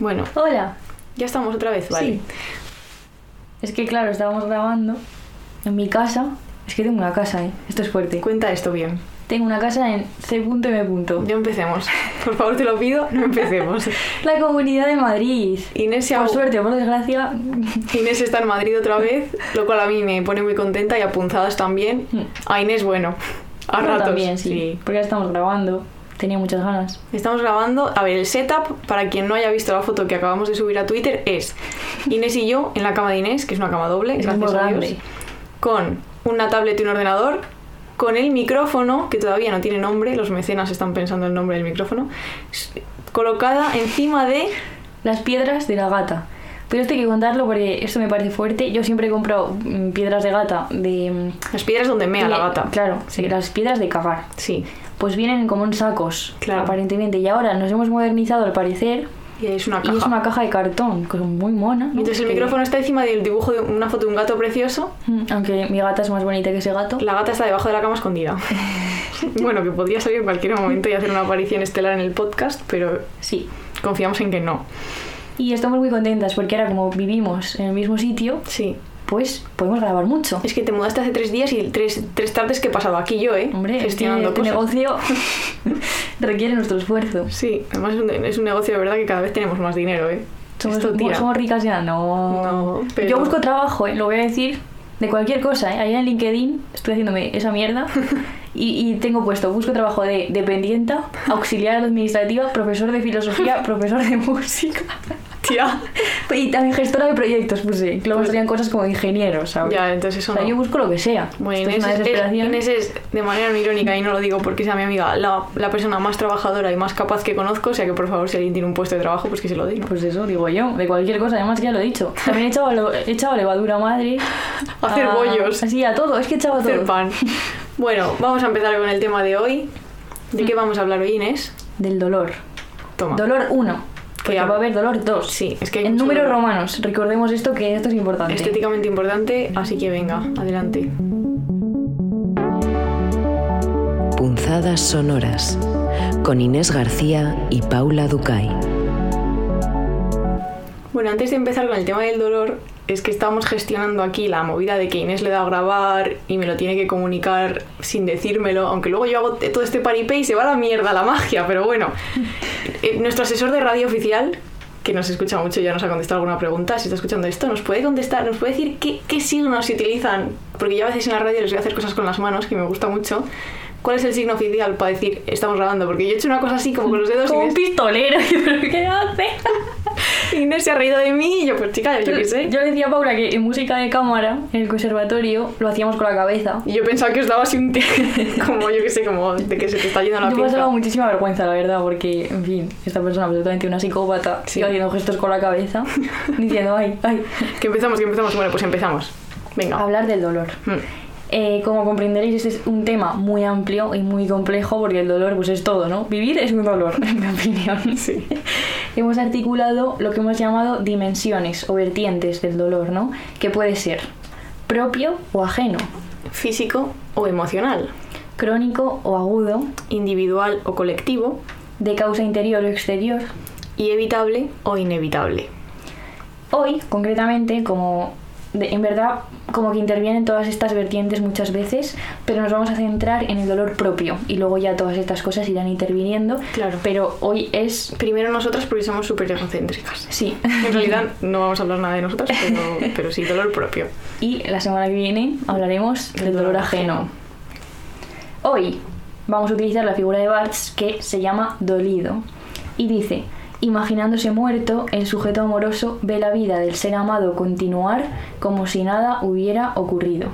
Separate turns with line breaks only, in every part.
Bueno,
Hola.
ya estamos otra vez, ¿vale?
Sí. Es que claro, estábamos grabando en mi casa. Es que tengo una casa, ¿eh? Esto es fuerte.
Cuenta esto bien.
Tengo una casa en C.M.
Ya empecemos. Por favor, te lo pido, no empecemos.
La comunidad de Madrid.
Inés, se ha-
Por suerte por desgracia.
Inés está en Madrid otra vez, lo cual a mí me pone muy contenta y apunzadas también. A Inés, bueno, a
yo
ratos.
también, sí. Porque ya estamos grabando. Tenía muchas ganas.
Estamos grabando. A ver, el setup, para quien no haya visto la foto que acabamos de subir a Twitter, es Inés y yo en la cama de Inés, que es una cama doble,
Es
gracias a. Dios, con una tablet y un ordenador, con el micrófono, que todavía no tiene nombre, los mecenas están pensando el nombre del micrófono, colocada encima de...
Las piedras de la gata. Pero esto hay que contarlo porque esto me parece fuerte. Yo siempre he comprado mm, piedras de gata de... mm,
Las piedras donde mea la gata.
Claro, sí, las piedras de cagar.
Sí.
Pues vienen como en sacos,
Claro.
aparentemente. Y ahora nos hemos modernizado al parecer.
Y es una caja.
Y es una caja de cartón, que es muy mona. ¿no?
Entonces el
Que-
micrófono está encima del dibujo de una foto de un gato precioso.
Mm, Aunque mi gata es más bonita que ese gato.
La gata está debajo de la cama escondida. bueno, que podría salir en cualquier momento y hacer una aparición estelar en el podcast, pero
Sí.
confiamos en que no.
Y estamos muy contentas porque ahora como vivimos en el mismo sitio,
Sí.
Pues podemos grabar mucho.
Es que te mudaste hace tres días y tres, tres tardes que he pasado aquí yo, ¿eh?
Hombre,
gestionando
tu
cosas.
negocio requiere nuestro esfuerzo.
Sí, además es un, es un negocio de verdad que cada vez tenemos más dinero, ¿eh?
Somos,
Esto tira.
somos ricas ya, no.
No, pero-
Yo busco trabajo, ¿eh? lo voy a decir, de cualquier cosa. ¿eh? Ahí en LinkedIn estoy haciéndome esa mierda y, y tengo puesto, busco trabajo de dependienta, auxiliar administrativa, profesor de filosofía, profesor de música
Tía.
y también gestora de proyectos puse. Luego
Pues-
serían cosas como ingeniero, ¿sabes?
Ya, entonces eso
o sea,
no.
yo busco lo que sea.
Bueno, Inés
es
es. Inés es, de manera irónica, y no lo digo porque sea mi amiga, la, la persona más trabajadora y más capaz que conozco, o sea que por favor, si alguien tiene un puesto de trabajo, pues que se lo dé, ¿no?
Pues eso, digo yo, de cualquier cosa, además ya lo he dicho. También he echado, he echado levadura madre.
Hacer
a-
bollos.
Así, a todo, es que he echado a
Hacer
todo.
pan. Bueno, vamos a empezar con el tema de hoy. ¿De qué vamos a hablar hoy, Inés?
Del dolor.
Toma.
Dolor 1. Porque
hab-
va a haber dolor 2.
Sí, es que hay
En números
dolor.
romanos, recordemos esto que esto es importante.
Estéticamente importante, así que venga, adelante.
Punzadas sonoras con Inés García y Paula Ducay.
Bueno, antes de empezar con el tema del dolor, es que estamos gestionando aquí la movida de que Inés le da a grabar y me lo tiene que comunicar sin decírmelo, aunque luego yo hago todo este paripé y se va a la mierda la magia, pero bueno. Eh, nuestro asesor de radio oficial, que nos escucha mucho, ya nos ha contestado alguna pregunta, si está escuchando esto, nos puede contestar, nos puede decir qué, qué signos se utilizan, porque yo a veces en la radio les voy a hacer cosas con las manos, que me gusta mucho. ¿Cuál es el signo oficial para decir estamos grabando? Porque yo he hecho una cosa así como con los dedos
Como un pistolero, ¿pero qué hace?
Inés se ha reído de mí y yo, pues chica, yo qué sé.
Yo le decía a Paula que en música de cámara, en el conservatorio, lo hacíamos con la cabeza.
Y yo pensaba que os daba así un té, como yo que sé, como de que se te está yendo la
Yo
pinza.
pasaba muchísima vergüenza, la verdad, porque, en fin, esta persona absolutamente una psicópata,
Sí.
haciendo gestos con la cabeza, diciendo, ay, ay.
Que empezamos, que empezamos. Bueno, pues empezamos. Venga.
Hablar del dolor.
Mm.
Eh, como comprenderéis, este es un tema muy amplio y muy complejo porque el dolor pues es todo, ¿no? Vivir es un dolor, en mi opinión.
Sí.
hemos articulado lo que hemos llamado dimensiones o vertientes del dolor, ¿no? Que puede ser propio o ajeno,
Físico o emocional.
crónico o agudo,
Individual o colectivo.
de causa interior o exterior.
Y evitable o inevitable.
Hoy, concretamente, como de- en verdad como que intervienen todas estas vertientes muchas veces, pero nos vamos a centrar en el dolor propio y luego ya todas estas cosas irán interviniendo.
Claro.
Pero hoy es...
Primero nosotras porque somos súper egocéntricas.
Sí.
En realidad no vamos a hablar nada de nosotras, pero, pero sí, dolor propio.
Y la semana que viene hablaremos del dolor ajeno. Hoy vamos a utilizar la figura de Barthes que se llama dolido y dice, imaginándose muerto, el sujeto amoroso ve la vida del ser amado continuar como si nada hubiera ocurrido.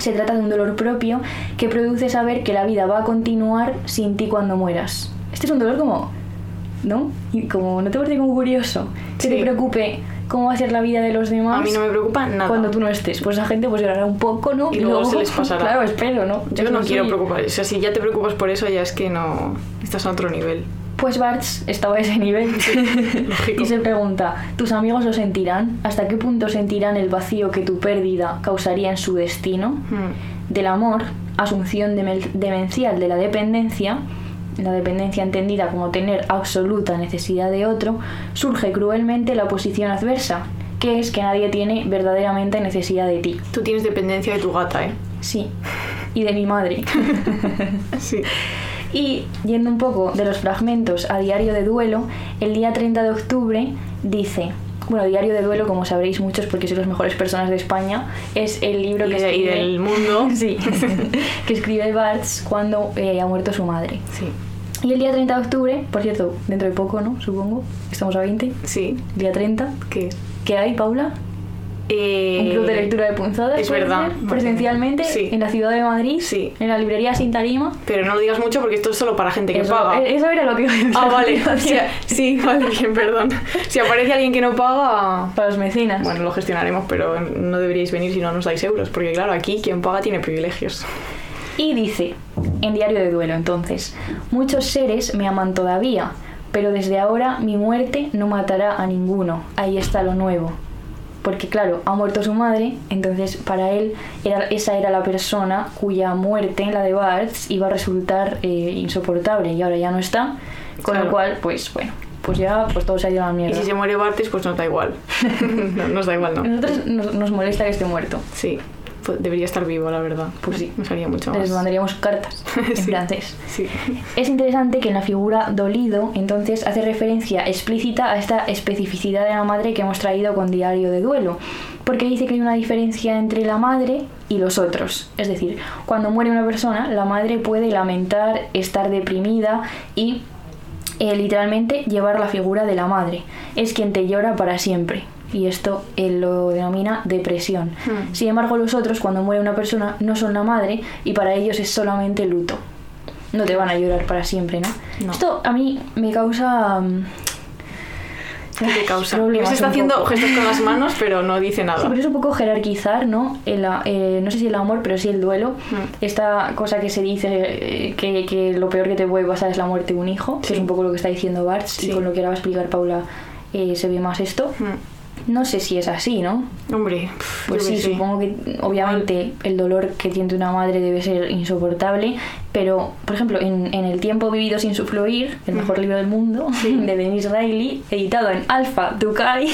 Se trata de un dolor propio que produce saber que la vida va a continuar sin ti cuando mueras. Este es un dolor como, ¿no? Y como, ¿no te parece como curioso? Que te preocupe cómo va a ser la vida de los demás
A mí no me preocupa nada.
cuando tú no estés. Pues esa gente pues llorará un poco, ¿no?
Y luego se les pasará.
Claro, espero, ¿no?
Yo
Es
no quiero preocupar. O sea, si ya te preocupas por eso, ya es que no. Estás a otro nivel.
Pues Bartz estaba a ese nivel y se pregunta, ¿tus amigos lo sentirán? ¿Hasta qué punto sentirán el vacío que tu pérdida causaría en su destino?
Hmm.
Del amor, asunción demencial de la dependencia, la dependencia entendida como tener absoluta necesidad de otro, surge cruelmente la posición adversa, que es que nadie tiene verdaderamente necesidad de ti.
Tú tienes dependencia de tu gata, ¿eh?
Sí, y de mi madre.
Sí.
Y yendo un poco de los fragmentos a Diario de Duelo, el día 30 de octubre dice, bueno, Diario de Duelo, como sabréis muchos porque sois las mejores personas de España, es el libro
Y,
que
de- y
escribe,
del mundo.
sí, que escribe Barthes cuando eh, ha muerto su madre.
Sí.
Y el día 30 de octubre, por cierto, dentro de poco, ¿no? Supongo, estamos a 20,
Sí.
día 30,
¿Qué?
¿qué hay, Paula?
Eh,
Un club de lectura de punzadas.
es
¿puede
verdad.
ser? Presencialmente,
Sí.
en la ciudad de Madrid,
Sí.
en la librería Sin Tarima.
Pero no lo digas mucho porque esto es solo para gente que
Eso,
paga.
eh, eso era lo que iba a decir.
Ah, vale. O sea, sí, vale, bien, perdón. Si aparece alguien que no paga,
Para los mecenas.
bueno, lo gestionaremos, pero no deberíais venir si no nos dais euros, porque claro, aquí quien paga tiene privilegios.
Y dice, en Diario de Duelo entonces, muchos seres me aman todavía, pero desde ahora mi muerte no matará a ninguno. Ahí está lo nuevo. Porque claro, ha muerto su madre, entonces para él era, esa era la persona cuya muerte, la de Barthes, iba a resultar eh, insoportable y ahora ya no está. Con
Claro.
lo cual, pues bueno, pues ya pues todo se ha ido a la
Y
mierda.
si se muere Bartes, pues nos da igual. no, nos da igual, no.
nosotros nos, nos molesta que esté muerto.
Sí, pues debería estar vivo, la verdad.
Pues sí.
Nos haría mucho
Les
más.
mandaríamos cartas en
Sí.
francés.
Sí.
Es interesante que en la figura dolido, entonces, hace referencia explícita a esta especificidad de la madre que hemos traído con Diario de Duelo, porque dice que hay una diferencia entre la madre y los otros. Es decir, cuando muere una persona, la madre puede lamentar, estar deprimida y eh, literalmente llevar la figura de la madre. Es quien te llora para siempre. Y esto él lo denomina depresión.
Hmm.
Sin embargo, los otros, cuando muere una persona, no son la madre y para ellos es solamente luto. No te van a llorar para siempre, ¿no?
No.
Esto a mí me causa... mm,
¿Qué te causa?
problemas
Se está haciendo
poco.
gestos con las manos, pero no dice
Sí,
nada.
pero es un poco jerarquizar, ¿no? El, eh, no sé si el amor, pero sí el duelo.
Mm.
Esta cosa que se dice eh, que, que lo peor que te puede pasar es la muerte de un hijo, que
Sí.
es un poco lo que está diciendo Bart,
Sí.
y con lo que ahora va a explicar Paula eh, se ve más esto.
Mm.
No sé si es así, ¿no?
Hombre,
Pues sí, supongo que obviamente el dolor que tiene una madre debe ser insoportable, pero por ejemplo, en, en El tiempo vivido sin su fluir, el mejor libro del mundo, de Denise Riley, editado en Alpha
cae.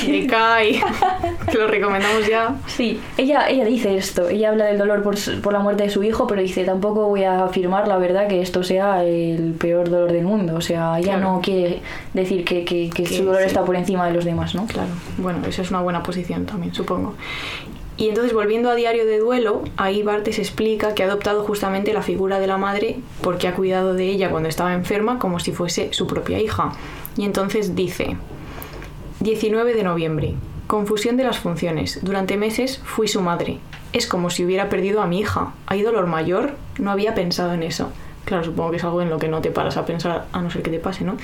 que lo recomendamos ya.
Sí, ella, ella dice esto, ella habla del dolor por, por la muerte de su hijo, pero dice, tampoco voy a afirmar la verdad que esto sea el peor dolor del mundo, o sea, ella
Claro.
no quiere decir que, que- que
Que
su dolor
sí.
está por encima de los demás, ¿no?
Claro, bueno, esa es una buena posición también, supongo. Y entonces, volviendo a Diario de Duelo, ahí Bartes explica que ha adoptado justamente la figura de la madre porque ha cuidado de ella cuando estaba enferma como si fuese su propia hija. Y entonces dice, 19 de noviembre, confusión de las funciones. Durante meses fui su madre. Es como si hubiera perdido a mi hija. ¿Hay dolor mayor? No había pensado en eso. Claro, supongo que es algo en lo que no te paras a pensar, a no ser que te pase, ¿no?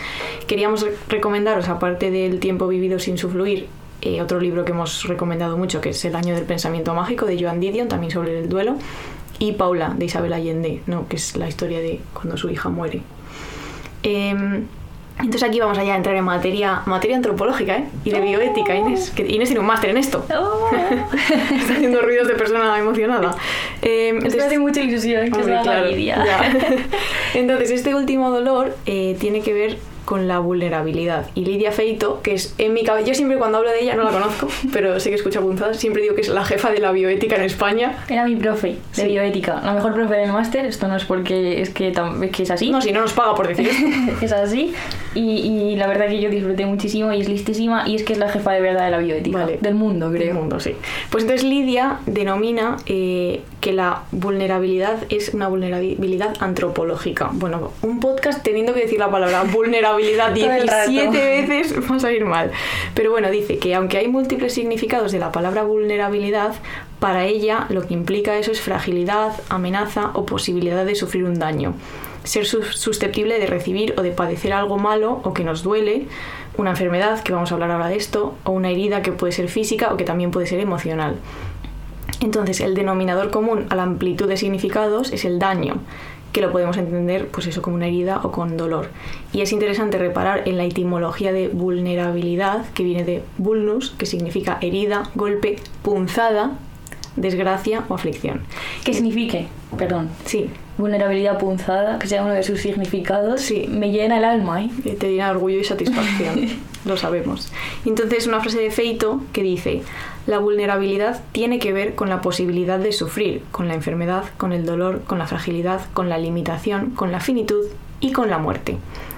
Queríamos re- recomendaros, aparte del tiempo vivido sin su fluir, eh, otro libro que hemos recomendado mucho, que es El año del pensamiento mágico, de Joan Didion, también sobre el duelo, y Paula, de Isabel Allende, ¿no? que es la historia de cuando su hija muere. Em, entonces aquí vamos allá a entrar en materia, materia antropológica ¿eh? y de bioética, Inés. Que Inés tiene un máster en esto. Está haciendo ruidos de persona emocionada. Em,
Esto me
entonces-
hace mucha ilusión que
Hombre,
haga
claro, ya. Entonces, este último dolor eh, tiene que ver con la vulnerabilidad. Y Lidia Feito, que es en mi cabeza, yo siempre cuando hablo de ella, no la conozco, pero sé que escucha punzadas, siempre digo que es la jefa de la bioética en España.
Era mi profe de
Sí.
bioética, la mejor profe del máster, esto no es porque es que, es que es así.
No, si no nos paga por decir esto.
es así y, y la verdad que yo disfruté muchísimo y es listísima y es que es la jefa de verdad de la bioética
Vale.
del mundo
Del
creo
mundo, sí. Pues entonces Lidia denomina eh, que la vulnerabilidad es una vulnerabilidad antropológica. Bueno, un podcast teniendo que decir la palabra vulnerabilidad
Todo el rato.
17 veces va a salir mal. Pero bueno, dice que aunque hay múltiples significados de la palabra vulnerabilidad, para ella lo que implica eso es fragilidad, amenaza o posibilidad de sufrir un daño. Ser sus- susceptible de recibir o de padecer algo malo o que nos duele, una enfermedad, que vamos a hablar ahora de esto, o una herida que puede ser física o que también puede ser emocional. Entonces, el denominador común a la amplitud de significados es el daño, que lo podemos entender pues eso como una herida o con dolor. Y es interesante reparar en la etimología de vulnerabilidad, que viene de vulnus, que significa herida, golpe, punzada, desgracia o aflicción.
¿Qué signifique? Perdón.
Sí,
Vulnerabilidad punzada, que sea uno de sus significados,
Sí.
me llena el alma, ¿eh?
Te llena orgullo y satisfacción, lo sabemos. Entonces, una frase de Feito que dice: La vulnerabilidad tiene que ver con la posibilidad de sufrir, con la enfermedad, con el dolor, con la fragilidad, con la limitación, con la finitud y con la muerte.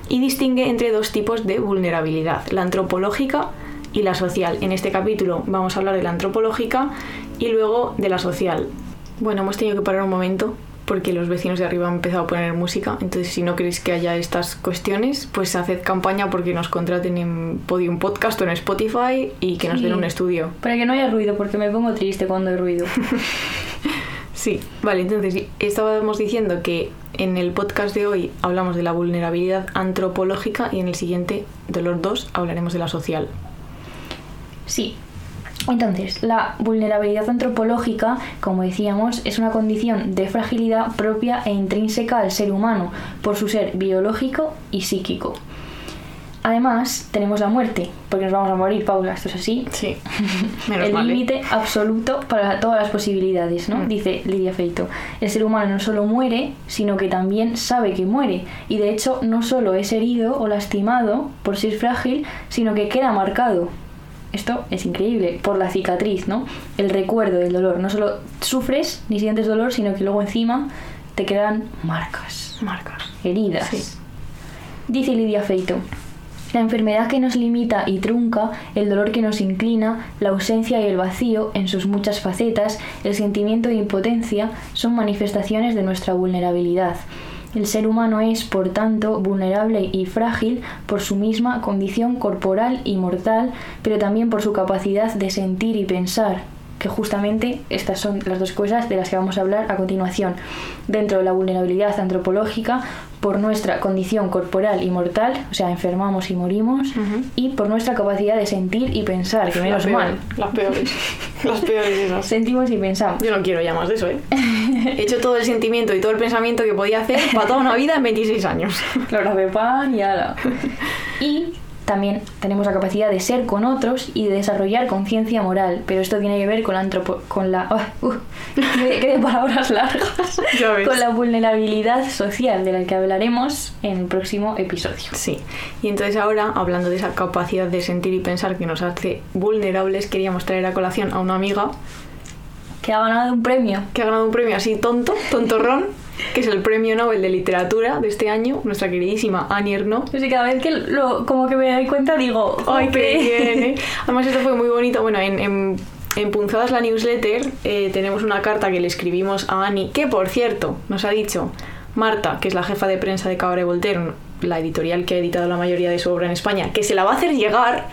Y distingue entre dos tipos de vulnerabilidad: la antropológica y la social. En este capítulo vamos a hablar de la antropológica y luego de la social. Bueno, hemos tenido que parar un momento porque los vecinos de arriba han empezado a poner música. Entonces, si no queréis que haya estas cuestiones, pues haced campaña porque nos contraten en Podium Podcast o en Spotify y que nos den un estudio.
Para que no haya ruido, porque me pongo triste cuando hay ruido.
Sí, vale, entonces estábamos diciendo que en el podcast de hoy hablamos de la vulnerabilidad antropológica y en el siguiente, de los dos, hablaremos de la social.
Sí. Entonces, la vulnerabilidad antropológica, como decíamos, es una condición de fragilidad propia e intrínseca al ser humano por su ser biológico y psíquico. Además, tenemos la muerte, porque nos vamos a morir, Paula, esto es así.
Sí, menos
el límite absoluto para todas las posibilidades, ¿no?
Mm.
Dice Lidia Feito. El ser humano no solo muere, sino que también sabe que muere. Y de hecho, no solo es herido o lastimado por ser frágil, sino que queda marcado. Esto es increíble, por la cicatriz, ¿no? El recuerdo del dolor. No solo sufres ni sientes dolor, sino que luego encima te quedan marcas,
Marcas.
heridas.
Sí.
Dice Lidia Feito. La enfermedad que nos limita y trunca, el dolor que nos inclina, la ausencia y el vacío en sus muchas facetas, el sentimiento de impotencia, son manifestaciones de nuestra vulnerabilidad. El ser humano es, por tanto, vulnerable y frágil por su misma condición corporal y mortal, pero también por su capacidad de sentir y pensar, que justamente estas son las dos cosas de las que vamos a hablar a continuación. Dentro de la vulnerabilidad antropológica, por nuestra condición corporal y mortal, o sea, enfermamos y morimos,
Ujú.
y por nuestra capacidad de sentir y pensar, que menos mal.
Las peores. Las peores esas.
Sentimos y pensamos.
Yo no quiero ya más de eso, ¿eh? He hecho todo el sentimiento y todo el pensamiento que podía hacer para toda una vida en 26 años.
Clorazepam y ala. Y también tenemos la capacidad de ser con otros y de desarrollar conciencia moral, pero esto tiene que ver con la antropo con la ah, uh, de palabras largas,
Ya ves.
con la vulnerabilidad social de la que hablaremos en el próximo episodio.
Sí, y entonces ahora, hablando de esa capacidad de sentir y pensar que nos hace vulnerables, queríamos traer a colación a una amiga
Que ha ganado un premio.
que ha ganado un premio así tonto, tontorrón, que es el premio Nobel de Literatura de este año, nuestra queridísima Annie Ernaux.
Sé, cada vez que lo, como que me doy cuenta digo,
¡Ay, qué bien! ¿eh? Además, esto fue muy bonito. Bueno, en, en, en Punzadas la newsletter eh, tenemos una carta que le escribimos a Annie, que por cierto nos ha dicho Marta, que es la jefa de prensa de Cabaret Voltaire, la editorial que ha editado la mayoría de su obra en España, que se la va a hacer llegar,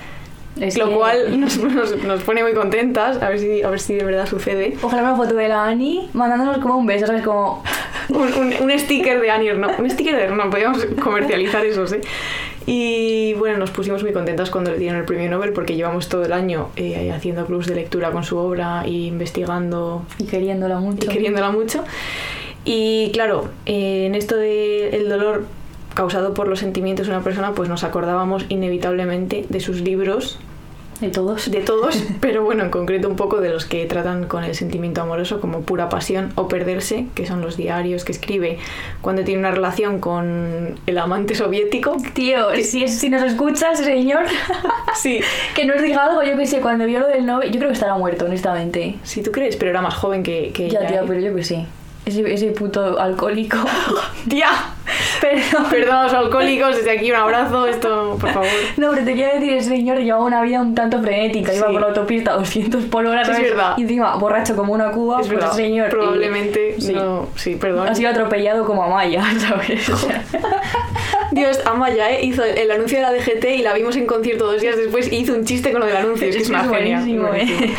Es
lo
que-
cual nos, nos- nos pone muy contentas, a ver, si, a ver si de verdad sucede.
Ojalá una foto de la Ani mandándonos como un beso, ¿sabes? Como...
Un, un- un sticker de Annie Ernaux, un sticker de Ernaux, podríamos comercializar esos, ¿eh? Y bueno, nos pusimos muy contentas cuando le dieron el premio Nobel porque llevamos todo el año eh, haciendo clubs de lectura con su obra e investigando
Y queriéndola mucho.
y queriéndola mucho. Y claro, eh, en esto del dolor causado por los sentimientos de una persona, pues nos acordábamos inevitablemente de sus libros,
De todos.
de todos, pero bueno, en concreto un poco de los que tratan con el sentimiento amoroso como pura pasión o perderse, que son los diarios que escribe cuando tiene una relación con el amante soviético.
Tío, si, es- si nos escuchas, señor,
Sí,
que nos diga algo, yo que sé, cuando vio lo del Nobel, yo creo que estará muerto, honestamente.
si tú crees, pero era más joven que, que
Ya,
ella, ¿eh?
pero yo que sé. Ese, ese puto alcohólico.
¡Tía!
Perdón.
Perdón a los alcohólicos, desde aquí un abrazo, esto, por favor.
No, pero te quiero decir, ese señor llevaba una vida un tanto frenética. Iba por la autopista a 200 por hora,
Es verdad.
Y encima, borracho como una cuba,
Es
pues
verdad,
señor. y-
probablemente
sí.
no... Sí, perdón.
Ha sido atropellado como a Maya, ¿sabes?
Dios, Amaya ¿eh? hizo el anuncio de la DGT y la vimos en concierto dos días después y hizo un chiste con lo del anuncio. Es que es,
Es
una genia.
¿eh?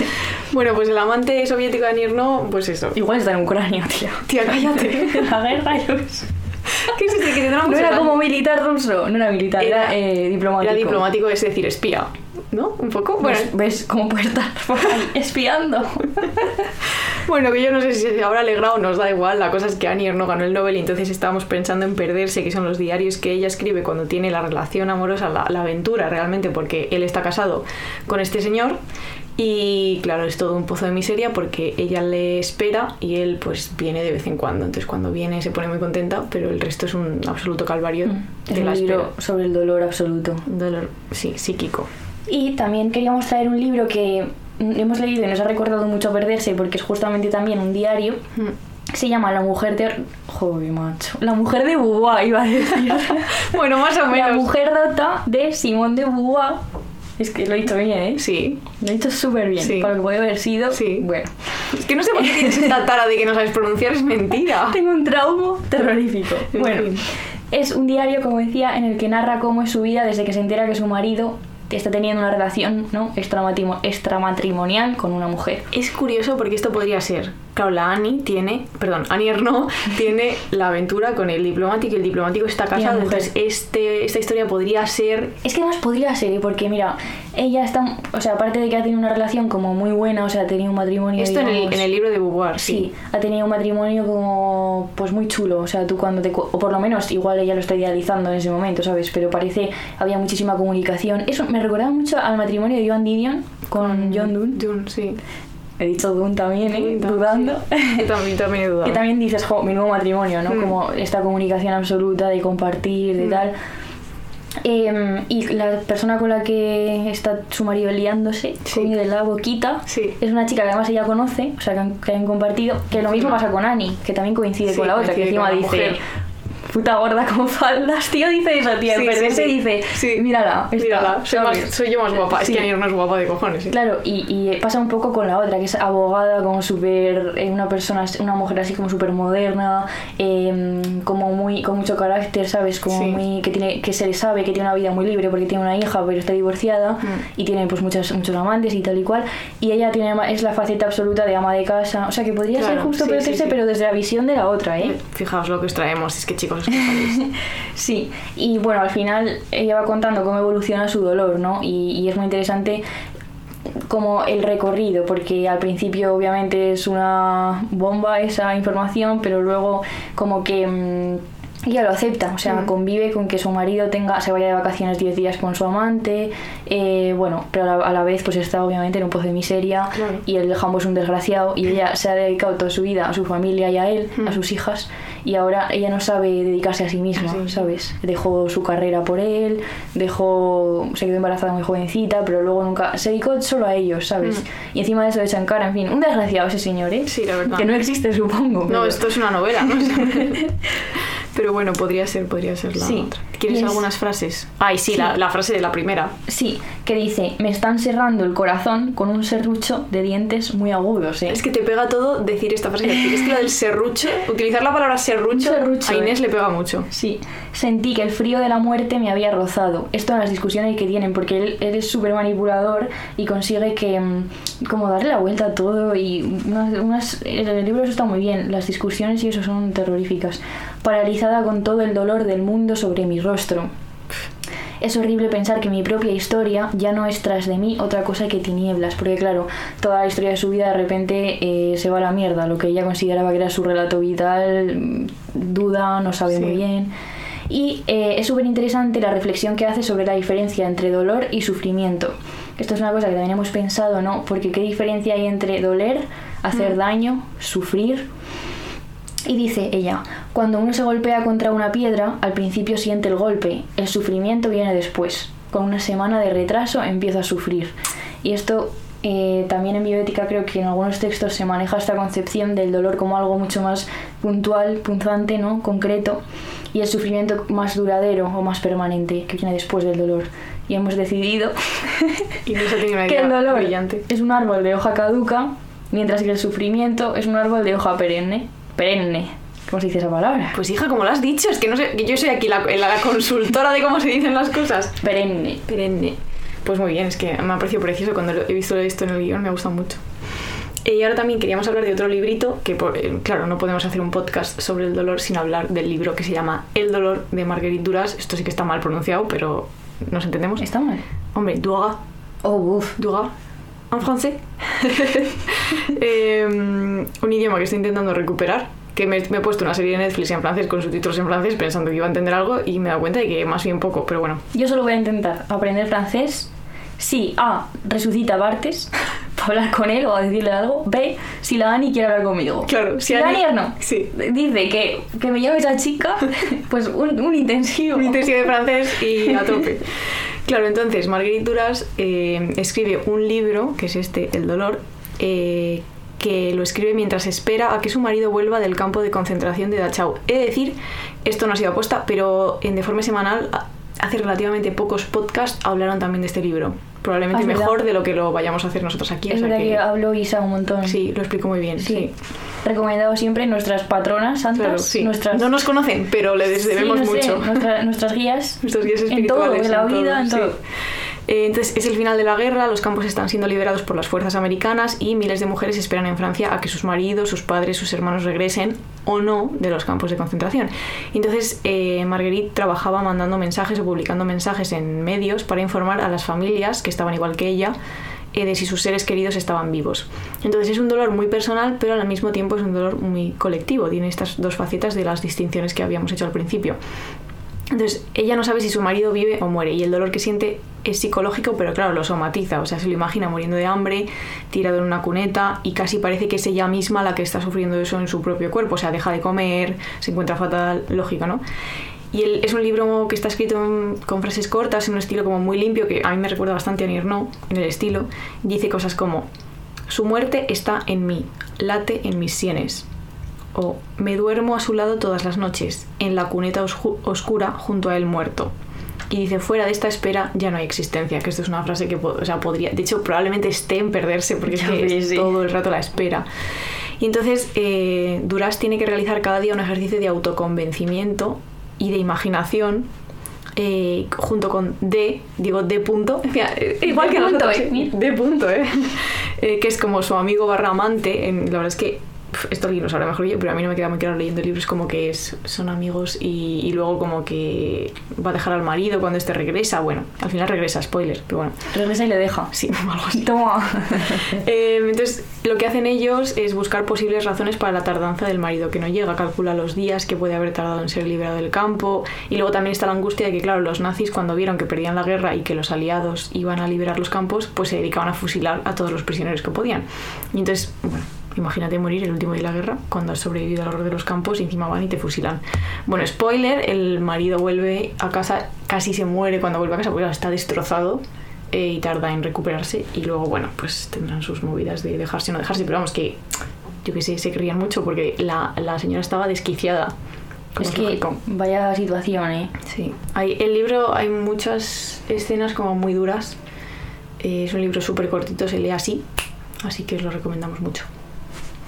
Bueno, pues el amante soviético de Nirno, pues eso.
Igual está en Ucrania, tío.
Tía, cállate.
La guerra, yo qué sé.
¿Qué es este que
No era como militar ruso, no era militar, era, eh, diplomático.
Era diplomático, es decir, espía. ¿No? Un poco. Bueno,
¿Ves, ¿Ves cómo puede estar espiando?
Bueno, que yo no sé si se habrá alegrado, nos da igual. La cosa es que Annie no ganó el Nobel y entonces estábamos pensando en perderse, que son los diarios que ella escribe cuando tiene la relación amorosa, la, la aventura realmente, porque él está casado con este señor. Y claro, es todo un pozo de miseria porque ella le espera y él pues viene de vez en cuando. Entonces cuando viene se pone muy contenta, pero el resto es un absoluto calvario
Mm. Es
de
un
la
libro
espera.
sobre el dolor absoluto.
Un dolor, sí, psíquico.
Y también queríamos traer un libro que hemos leído y nos ha recordado mucho a perderse porque es justamente también un diario.
Mm.
Se llama La mujer de... Joder, macho. La mujer de Beauvoir, iba a decir.
Bueno, más o
La
menos.
mujer rota de Simone de Beauvoir. Es que lo he dicho bien, ¿eh?
Sí.
Lo he dicho súper bien.
Sí.
Para lo que haber sido.
Sí.
Bueno.
Es que no sé por qué tienes esta tara de que no sabes pronunciar, es mentira.
Tengo un trauma terrorífico.
En
Bueno, es un diario, como decía, en el que narra cómo es su vida desde que se entera que su marido está teniendo una relación ¿no? extramatrimo- extramatrimonial con una mujer.
Es curioso porque esto podría ser. Claro, la Annie tiene, perdón, Annie Ernaux tiene la aventura con el diplomático y el diplomático está casado. Entonces, este, esta historia podría ser.
Es que además podría ser, ¿eh? porque mira, ella está, o sea, aparte de que ha tenido una relación como muy buena, o sea, ha tenido un matrimonio.
Esto en el, en el libro de Beauvoir,
Sí,
sí.
ha tenido un matrimonio como pues muy chulo, o sea, tú cuando te o por lo menos igual ella lo está idealizando en ese momento, ¿sabes? Pero parece había muchísima comunicación. Eso me recordaba mucho al matrimonio de Joan Didion con John Dunn.
Dune, sí.
He dicho Dunn también, ¿eh?
Dune,
Dudando.
sí. Yo también, también he dudado.
que también dices, jo, mi nuevo matrimonio, ¿no?
Mm.
Como esta comunicación absoluta de compartir, de
Mm.
tal. Em, y la persona con la que está su marido liándose,
Sí.
de la boquita,
Sí.
es una chica que además ella conoce, o sea, que han, que han compartido. Que lo mismo pasa con Annie, que también coincide
Sí,
con la otra, que encima dice.
mujer.
Puta gorda con faldas, tío, dice eso, tío.
Sí,
perderse
sí, sí.
dice,
Sí.
mírala, esta",
Mírala, soy, más- soy yo más guapa. Es que Annie Ernaux es guapa de cojones. ¿eh?
Claro, y, y pasa un poco con la otra, que es abogada, como súper. eh, una persona, una mujer así como súper moderna, em, como muy. con mucho carácter, ¿sabes? Como muy. que tiene que se le sabe que tiene una vida muy libre porque tiene una hija, pero está divorciada
Mm.
y tiene pues muchos, muchos amantes y tal y cual. Y ella tiene es la faceta absoluta de ama de casa. O sea que podría ser
Claro,
justo parecerse,
sí, sí.
pero desde la visión de la otra, ¿eh?
Fijaos lo que os traemos. Es que chicos,
Sí, y bueno, al final ella va contando cómo evoluciona su dolor, ¿no? Y, y es muy interesante como el recorrido, porque al principio obviamente es una bomba esa información, pero luego como que mm, ella lo acepta, o sea,
Mm.
convive con que su marido tenga, se vaya de vacaciones 10 días con su amante, eh, bueno, pero a la, a la vez pues está obviamente en un pozo de miseria
Claro.
y el jambo es un desgraciado y ella se ha dedicado toda su vida a su familia y a él, a
Mm.
sus hijas, y ahora ella no sabe dedicarse a sí misma,
Sí.
¿sabes? Dejó su carrera por él, dejó, se quedó embarazada muy jovencita, pero luego nunca, se dedicó solo a ellos, ¿sabes?
Mm.
Y encima de eso echan cara, en fin, un desgraciado ese señor, ¿eh?
Sí, la verdad.
Que no existe, supongo.
No,
pero-
esto es una novela, ¿no? Pero bueno, podría ser, podría ser la
Sí.
otra. ¿Quieres
es-
algunas frases? Ay, sí,
Sí.
La, la frase de la primera.
Sí, que dice, me están cerrando el corazón con un serrucho de dientes muy agudos, ¿eh?
Es que te pega todo decir esta frase. Es que lo del serrucho, utilizar la palabra serrucho,
Serrucho,
a Inés
eh.
le pega mucho.
Sí, sentí que el frío de la muerte me había rozado. Esto en las discusiones que tienen, porque él, él es súper manipulador y consigue que mm, como darle la vuelta a todo y unas, unas- el libro eso está muy bien, las discusiones y eso son terroríficas. Paralizada con todo el dolor del mundo sobre mi rostro. Es horrible pensar que mi propia historia ya no es tras de mí otra cosa que tinieblas, porque claro, toda la historia de su vida de repente eh, se va a la mierda, lo que ella consideraba que era su relato vital, mm, duda, no sabe
Sí.
muy bien. Y eh, es súper interesante la reflexión que hace sobre la diferencia entre dolor y sufrimiento. Esto es una cosa que también hemos pensado, ¿no? Porque qué diferencia hay entre doler, hacer daño, sufrir. Y dice ella, cuando uno se golpea contra una piedra, al principio siente el golpe, el sufrimiento viene después. Con una semana de retraso empieza a sufrir. Y esto eh, también en bioética creo que en algunos textos se maneja esta concepción del dolor como algo mucho más puntual, punzante, ¿no? concreto, y el sufrimiento más duradero o más permanente que viene después del dolor. Y hemos decidido
una
que el dolor
brillante.
es un árbol de hoja caduca, mientras que el sufrimiento es un árbol de hoja perenne. Perenne. ¿Cómo se dice esa palabra?
Pues hija, como lo has dicho, es que no sé, yo soy aquí la, la consultora de cómo se dicen las cosas.
Perenne.
Perenne. Pues muy bien, es que me ha parecido precioso cuando lo he visto esto en el guion, me gusta mucho. Eh, Y ahora también queríamos hablar de otro librito, que por- eh, claro, no podemos hacer un podcast sobre el dolor sin hablar del libro que se llama El dolor de Marguerite Duras. Esto sí que está mal pronunciado, pero nos entendemos.
¿Está mal?
Hombre, Duras.
Oh, uff.
Duras. En francés. Eh, un idioma que estoy intentando recuperar. Que me, me he puesto una serie de Netflix en francés con subtítulos en francés pensando que iba a entender algo y me he dado cuenta de que más bien poco, pero bueno.
Yo solo voy a intentar aprender francés. Sí, A, resucita Bartes. hablar con él o a decirle algo, ve si la Ani quiere hablar conmigo.
Claro,
si la Ani no.
Sí.
Dice que, que me llame esa chica, pues un, un intensivo.
Un intensivo de francés y a tope. Claro, entonces Marguerite Duras eh, escribe un libro, que es este, El dolor, eh, que lo escribe mientras espera a que su marido vuelva del campo de concentración de Dachau. He de decir, esto no ha sido apuesta, pero en De Forma Semanal, hace relativamente pocos podcasts, hablaron también de este libro. Probablemente
Ah,
mejor de lo que lo vayamos a hacer nosotros aquí. o
Es
sea
verdad que...
que-
habló Isa un montón.
Sí, lo explico muy bien.
Sí.
Sí.
Recomendado siempre nuestras patronas santas,
Claro, sí.
nuestras...
No nos conocen, pero les
Sí,
debemos
sé,
mucho.
nuestra- nuestras guías.
Nuestros guías
En todo, en la vida, en todo.
Eh, entonces es el final de la guerra, los campos están siendo liberados por las fuerzas americanas y miles de mujeres esperan en Francia a que sus maridos, sus padres, sus hermanos regresen o no de los campos de concentración. Entonces eh, Marguerite trabajaba mandando mensajes o publicando mensajes en medios para informar a las familias que estaban igual que ella eh, de si sus seres queridos estaban vivos. Entonces es un dolor muy personal, pero al mismo tiempo es un dolor muy colectivo. Tiene estas dos facetas de las distinciones que habíamos hecho al principio. Entonces, ella no sabe si su marido vive o muere y el dolor que siente es psicológico, pero claro, lo somatiza, o sea, se lo imagina muriendo de hambre, tirado en una cuneta y casi parece que es ella misma la que está sufriendo eso en su propio cuerpo, o sea, deja de comer, se encuentra fatal, lógico, ¿no? Y es un libro que está escrito con frases cortas, en un estilo como muy limpio, que a mí me recuerda bastante a Nirno, en el estilo. Dice cosas como, su muerte está en mí, late en mis sienes. O me duermo a su lado todas las noches, en la cuneta oscu- oscura junto a él muerto. Y dice, fuera de esta espera ya no hay existencia, que esto es una frase que o sea, podría, de hecho probablemente esté en perderse, porque es que es todo el rato la espera. Y entonces eh, Duras tiene que realizar cada día un ejercicio de autoconvencimiento y de imaginación eh, junto con D, digo D punto, igual
D
que
punto,
nosotros,
eh,
¿eh? D punto, ¿eh? Eh, que es como su amigo barra amante, en- la verdad es que esto alguien lo sabrá mejor yo, pero a mí no me queda muy claro leyendo libros como que es, son amigos y, y luego como que va a dejar al marido cuando este regresa, bueno, al final regresa, spoiler, pero bueno,
Regresa y le deja.
sí, algo así.
Toma.
Eh, entonces, lo que hacen ellos es buscar posibles razones para la tardanza del marido que no llega, calcula los días que puede haber tardado en ser liberado del campo, y luego también está la angustia de que, claro, los nazis cuando vieron que perdían la guerra y que los aliados iban a liberar los campos, pues se dedicaban a fusilar a todos los prisioneros que podían. Y entonces, bueno, imagínate morir el último día de la guerra cuando has sobrevivido al horror de los campos y encima van y te fusilan. Bueno, spoiler, el marido vuelve a casa, casi se muere cuando vuelve a casa porque está destrozado eh, y tarda en recuperarse y luego, bueno, pues tendrán sus movidas de dejarse o no dejarse, pero vamos, que yo que sé, se creían mucho porque la, la señora estaba desquiciada. como
Es que
lógico.
vaya situación, ¿eh?
Sí. Hay, el libro hay muchas escenas como muy duras. Eh, es un libro súper cortito, se lee así, así que os lo recomendamos mucho.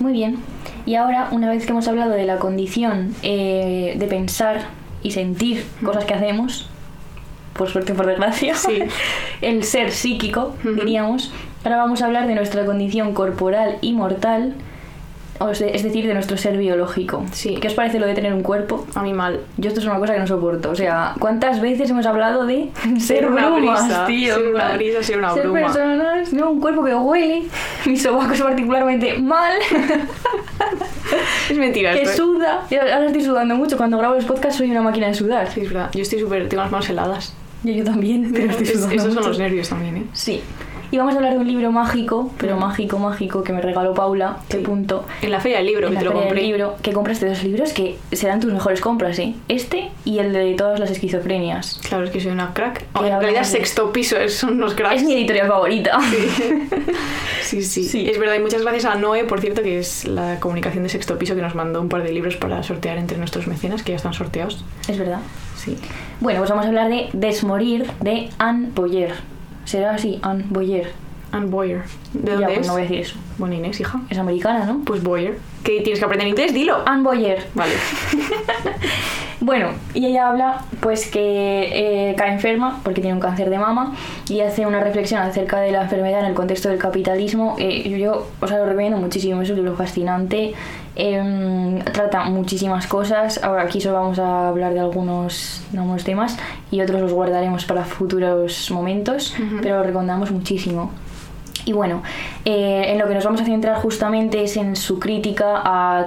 Muy bien. Y ahora, una vez que hemos hablado de la condición eh, de pensar y sentir cosas que hacemos, por suerte o por desgracia,
Sí.
el ser psíquico, diríamos, ahora vamos a hablar de nuestra condición corporal y mortal, o se- es decir, de nuestro ser biológico.
Sí.
¿Qué os parece lo de tener un cuerpo?
A mí mal.
Yo esto es una cosa que no soporto. O sea, ¿cuántas veces hemos hablado de ser,
Ser una
brumas,
brisa,
tío?
ser una brisa, ser una bruma.
personas, no, un cuerpo que huele, mis sobacos particularmente mal,
Es mentira
que suda. Yo ahora estoy sudando mucho. Cuando grabo los podcasts soy una máquina de sudar.
Sí, es verdad. Yo estoy súper... Tengo las manos heladas.
Yo, yo también, pero estoy
Es-
sudando
esos son los nervios también, ¿eh?
Sí. Y vamos a hablar de un libro mágico, pero mágico, mágico, que me regaló Paula, qué punto.
En la feria del libro,
en
que
la
te lo
feria del
compré.
libro, que compraste dos libros que serán tus mejores compras, ¿eh? Este y el de todas las esquizofrenias.
Claro, es que soy una crack. Oh, en realidad, sexto piso es- son unos cracks.
Es mi editorial favorita.
Sí, sí,
Sí.
Es verdad, y muchas gracias a Noé, por cierto, que es la comunicación de sexto piso que nos mandó un par de libros para sortear entre nuestros mecenas, que ya están sorteados.
es verdad.
Sí.
Bueno, pues vamos a hablar de Desmorir de Anne Boyer. ¿Será así? Anne Boyer.
Anne Boyer. ¿De
ya,
dónde
pues
es?
no voy a decir eso.
Bueno, Inés, hija.
Es americana, ¿no?
Pues Boyer. ¿Qué tienes que aprender inglés? Dilo.
Anne Boyer.
Vale.
Bueno, y ella habla pues que eh, cae enferma porque tiene un cáncer de mama y hace una reflexión acerca de la enfermedad en el contexto del capitalismo. Eh, yo, yo os lo recomiendo muchísimo, es un libro fascinante, em, trata muchísimas cosas. Ahora aquí solo vamos a hablar de algunos, de algunos temas y otros los guardaremos para futuros momentos, pero lo recomendamos muchísimo. Y bueno, eh, en lo que nos vamos a centrar justamente es en su crítica a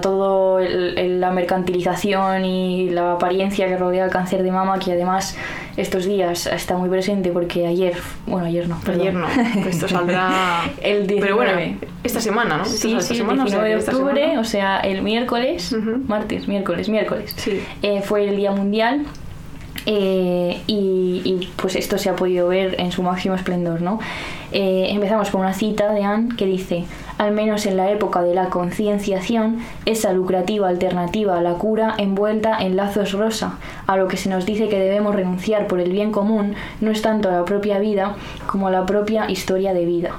el- la mercantilización y la apariencia que rodea el cáncer de mama, que además estos días está muy presente porque ayer, bueno, ayer no, perdón.
Ayer no, esto saldrá...
El 19.
Pero bueno, esta semana, ¿no?
Sí, sí, el
semana, o sea
19 de octubre, o sea, el miércoles, martes, miércoles, miércoles,
Sí.
eh, fue el Día Mundial eh, y, pues esto se ha podido ver en su máximo esplendor, ¿no? Eh, empezamos con una cita de Anne que dice, al menos en la época de la concienciación, esa lucrativa alternativa a la cura envuelta en lazos rosa, a lo que se nos dice que debemos renunciar por el bien común, no es tanto a la propia vida como a la propia historia de vida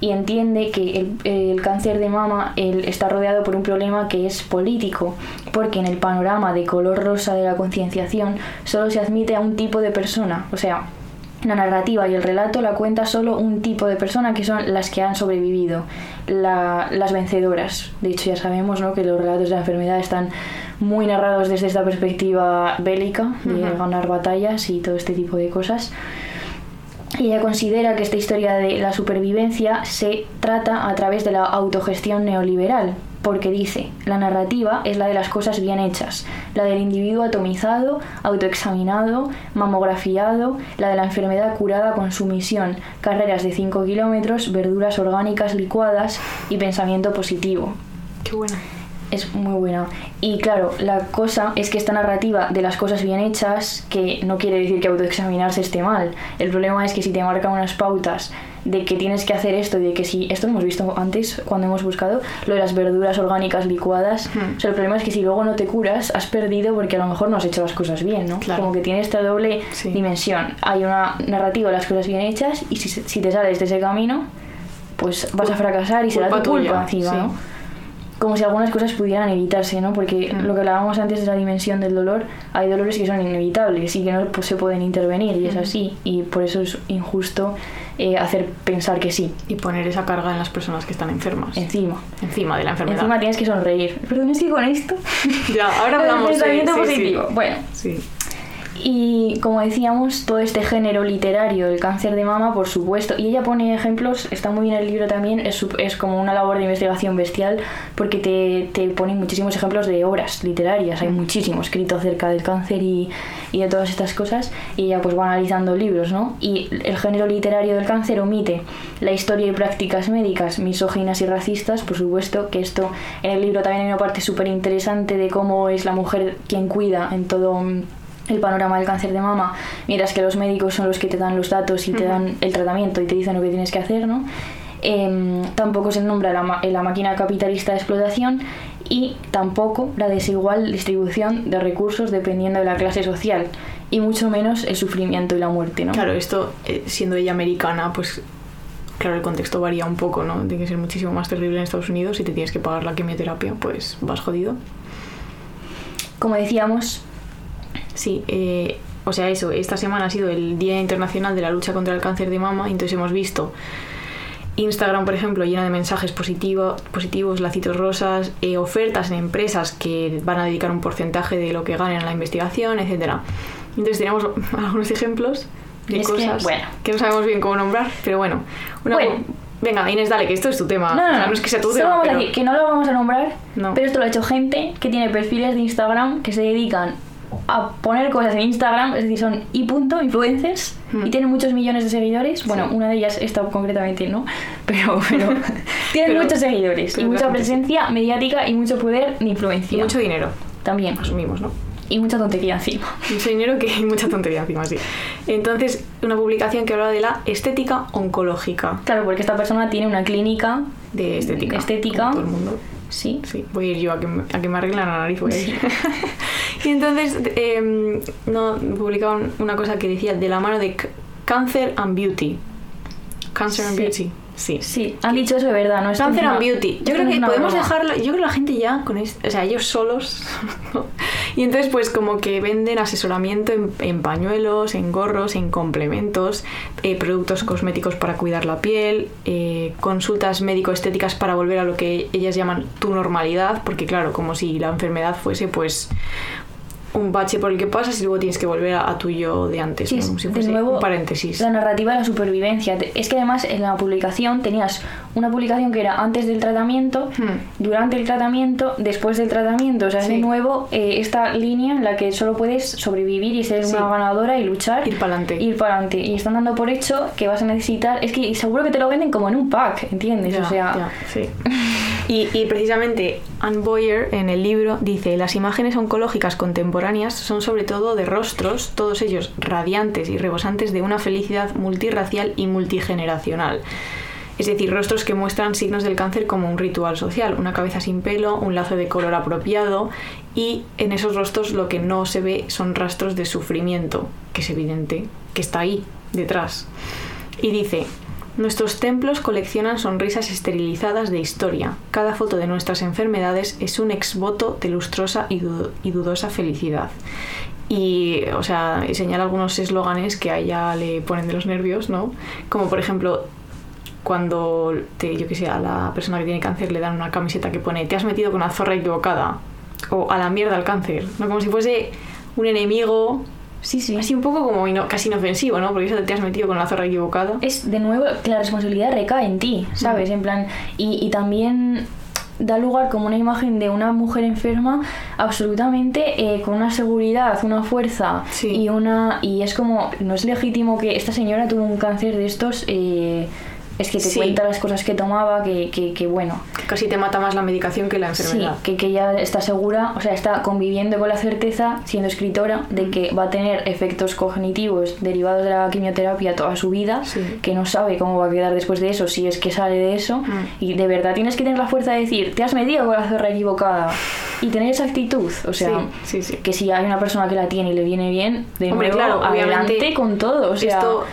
y entiende que el, el cáncer de mama él está rodeado por un problema que es político, porque en el panorama de color rosa de la concienciación solo se admite a un tipo de persona, o sea, la narrativa y el relato la cuenta solo un tipo de persona que son las que han sobrevivido, la- las vencedoras. De hecho, ya sabemos ¿no? que los relatos de la enfermedad están muy narrados desde esta perspectiva bélica, de ganar batallas y todo este tipo de cosas. Ella considera que esta historia de la supervivencia se trata a través de la autogestión neoliberal, porque dice, la narrativa es la de las cosas bien hechas, la del individuo atomizado, autoexaminado, mamografiado, la de la enfermedad curada con sumisión, carreras de 5 kilómetros, verduras orgánicas licuadas y pensamiento positivo
Qué buena.
Es muy buena. Y claro, la cosa es que esta narrativa de las cosas bien hechas, que no quiere decir que autoexaminarse esté mal. El problema es que si te marcan unas pautas de que tienes que hacer esto y de que si esto lo hemos visto antes cuando hemos buscado lo de las verduras orgánicas licuadas
Hmm.
o sea el problema es que si luego no te curas has perdido porque a lo mejor no has hecho las cosas bien no
Claro.
como que tiene esta doble
Sí.
dimensión hay una narrativa de las cosas bien hechas y si, si te sales de ese camino pues vas a fracasar y será tu culpa encima
sí.
¿no? Como si algunas cosas pudieran evitarse, ¿no? Porque
Mm.
lo que hablábamos antes de la dimensión del dolor, hay dolores que son inevitables y que no pues, se pueden intervenir y es así. Y por eso es injusto eh, hacer pensar que sí,
Y poner esa carga en las personas que están enfermas.
encima.
Encima de la enfermedad.
Encima tienes que sonreír. Perdón, es que con esto...
Ya, ahora
el
hablamos de...
pensamiento
sí, sí.
positivo. Bueno,
Sí.
Y como decíamos, todo este género literario del cáncer de mama, por supuesto, y ella pone ejemplos, está muy bien el libro también, es, es como una labor de investigación bestial porque te, te pone muchísimos ejemplos de obras literarias, hay muchísimo escrito acerca del cáncer y, y de todas estas cosas, y ella pues va analizando libros, ¿no? Y el género literario del cáncer omite la historia y prácticas médicas misóginas y racistas, por supuesto, que esto en el libro también hay una parte súper interesante de cómo es la mujer quien cuida en todo mm, el panorama del cáncer de mama, mientras que los médicos son los que te dan los datos y te dan el tratamiento y te dicen lo que tienes que hacer, ¿no? Em, tampoco se nombra la, ma- la máquina capitalista de explotación y tampoco la desigual distribución de recursos dependiendo de la clase social y mucho menos el sufrimiento y la muerte, ¿no?
Claro, esto, eh, siendo ella americana, pues claro, el contexto varía un poco, ¿no? Tiene que ser muchísimo más terrible en Estados Unidos. Si te tienes que pagar la quimioterapia, pues vas jodido.
Como decíamos,
Sí, eh, o sea, eso, esta semana ha sido el Día Internacional de la Lucha contra el Cáncer de Mama, entonces hemos visto Instagram, por ejemplo, llena de mensajes positivo, positivos, lacitos rosas, eh, ofertas en empresas que van a dedicar un porcentaje de lo que ganen a la investigación, etcétera. Entonces tenemos algunos ejemplos de
Es que,
cosas que,
bueno.
no sabemos bien cómo nombrar, pero bueno. Una
Bueno.
Venga, Inés, dale, que esto es tu tema.
No, no,
O sea,
no.
no es que sea tu tema,
vamos a
pero-
decir que no lo vamos a nombrar,
No.
pero esto lo ha hecho gente que tiene perfiles de Instagram que se dedican a poner cosas en Instagram, es decir, son y punto, influencers, y tienen muchos millones de seguidores. Bueno,
Sí.
una de ellas, esta concretamente no, pero, pero tienen
Pero-
muchos seguidores y mucha presencia mediática y mucho poder de influencia.
Y mucho dinero,
También.
asumimos, ¿no?
Y mucha tontería encima.
Mucho dinero que hay mucha tontería encima, sí. Entonces, una publicación que habla de la estética oncológica.
Claro, porque esta persona tiene una clínica
De estética.
De estética.
como todo el mundo.
Sí.
Sí, voy a ir yo a que me, a que me arreglen la nariz. Voy a ir. y entonces, eh, no, publicaban una cosa que decía de la mano de Cancer and Beauty. Cancer and
Sí.
Beauty. Sí.
Sí, han dicho eso de verdad, ¿no? Esto
Cancer
es
and Beauty. Yo creo
es
que podemos
broma.
dejarlo. Yo creo que la gente ya con esto, o sea, ellos solos. y entonces, pues, como que venden asesoramiento en, en pañuelos, en gorros, en complementos, eh, productos cosméticos para cuidar la piel, eh, consultas médico-estéticas para volver a lo que ellas llaman tu normalidad, porque, claro, como si la enfermedad fuese, pues un bache por el que pasas y luego tienes que volver a, a tu yo de antes,
Sí,
¿no? como si
de
fuese
nuevo,
un paréntesis.
La narrativa de la supervivencia. Es que además en la publicación tenías una publicación que era antes del tratamiento,
Hmm.
durante el tratamiento, después del tratamiento. O sea, es de nuevo eh, esta línea en la que solo puedes sobrevivir y ser
Sí.
una ganadora y luchar.
Ir pa'lante.
Ir para adelante. Y están dando por hecho que vas a necesitar. Es que seguro que te lo venden como en un pack, ¿entiendes?
Ya,
o sea,
ya, sí. Y, precisamente Anne Boyer en el libro dice, las imágenes oncológicas contemporáneas son sobre todo de rostros, todos ellos radiantes y rebosantes de una felicidad multirracial y multigeneracional. Es decir, rostros que muestran signos del cáncer como un ritual social, una cabeza sin pelo, un lazo de color apropiado y en esos rostros lo que no se ve son rastros de sufrimiento, que es evidente, que está ahí, detrás. Y dice, nuestros templos coleccionan sonrisas esterilizadas de historia. Cada foto de nuestras enfermedades es un exvoto de lustrosa y, y dudosa felicidad. Y, o sea, y señala algunos eslóganes que a ella le ponen de los nervios, ¿no? Como por ejemplo, cuando, te, yo que sé, a la persona que tiene cáncer le dan una camiseta que pone te has metido con la zorra equivocada o a la mierda el cáncer, ¿no? Como si fuese un enemigo,
sí, sí.
así un poco como ino- casi inofensivo, ¿no? Porque eso te has metido con la zorra equivocada.
es de nuevo que la responsabilidad recae en ti, ¿sabes? En plan, y, y también da lugar como una imagen de una mujer enferma absolutamente eh, con una seguridad, una fuerza
Sí.
y una y es como no es legítimo que esta señora tuvo un cáncer de estos eh, es que te
Sí.
cuenta las cosas que tomaba que, que, que bueno
Casi te mata más la medicación que la
Sí,
enfermedad.
que, que ya está segura, o sea, está conviviendo con la certeza, siendo escritora, de que va a tener efectos cognitivos derivados de la quimioterapia toda su vida,
Sí.
que no sabe cómo va a quedar después de eso, si es que sale de eso,
Mm.
y de verdad tienes que tener la fuerza de decir, te has metido con la zorra equivocada, y tener esa actitud, o sea,
sí, sí, sí.
que si hay una persona que la tiene y le viene bien, de
Hombre,
nuevo,
claro,
adelante con todo, o sea...
Esto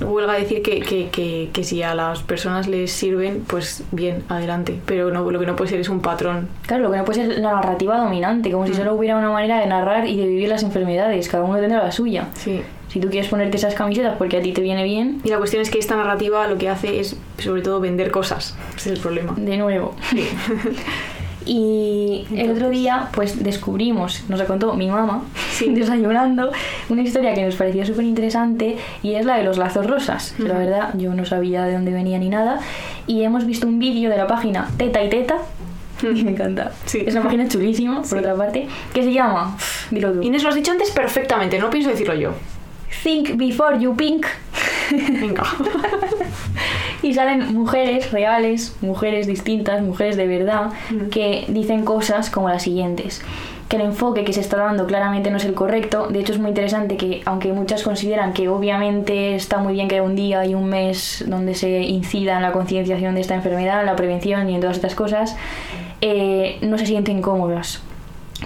huelga decir que, que, que, que si a las personas les sirven, pues bien, adelante. Pero no, lo que no puede ser es un patrón.
Claro, lo que no puede ser la narrativa dominante, como si
Mm.
solo hubiera una manera de narrar y de vivir las enfermedades, cada uno tendrá la suya.
Sí.
Si tú quieres ponerte esas camisetas porque a ti te viene bien,
Y la cuestión es que esta narrativa lo que hace es, sobre todo, vender cosas. Ese es el problema.
de nuevo. Y el otro día, pues descubrimos, nos la contó mi mamá, desayunando, una historia que nos pareció súper interesante y es la de los lazos rosas. que La verdad, yo no sabía de dónde venía ni nada. Y hemos visto un vídeo de la página Teta y Teta, y me encanta.
Sí.
Es una página chulísima, por
Sí.
otra parte, que se llama, dilo tú,
Inés lo has dicho antes perfectamente, no pienso decirlo yo.
Think Before You Pink.
Venga.
Y salen mujeres reales, mujeres distintas, mujeres de verdad,
Mm.
que dicen cosas como las siguientes. Que el enfoque que se está dando claramente no es el correcto. De hecho, es muy interesante que, aunque muchas consideran que obviamente está muy bien que haya un día y un mes donde se incida en la concienciación de esta enfermedad, en la prevención y en todas estas cosas, eh, no se sienten cómodas.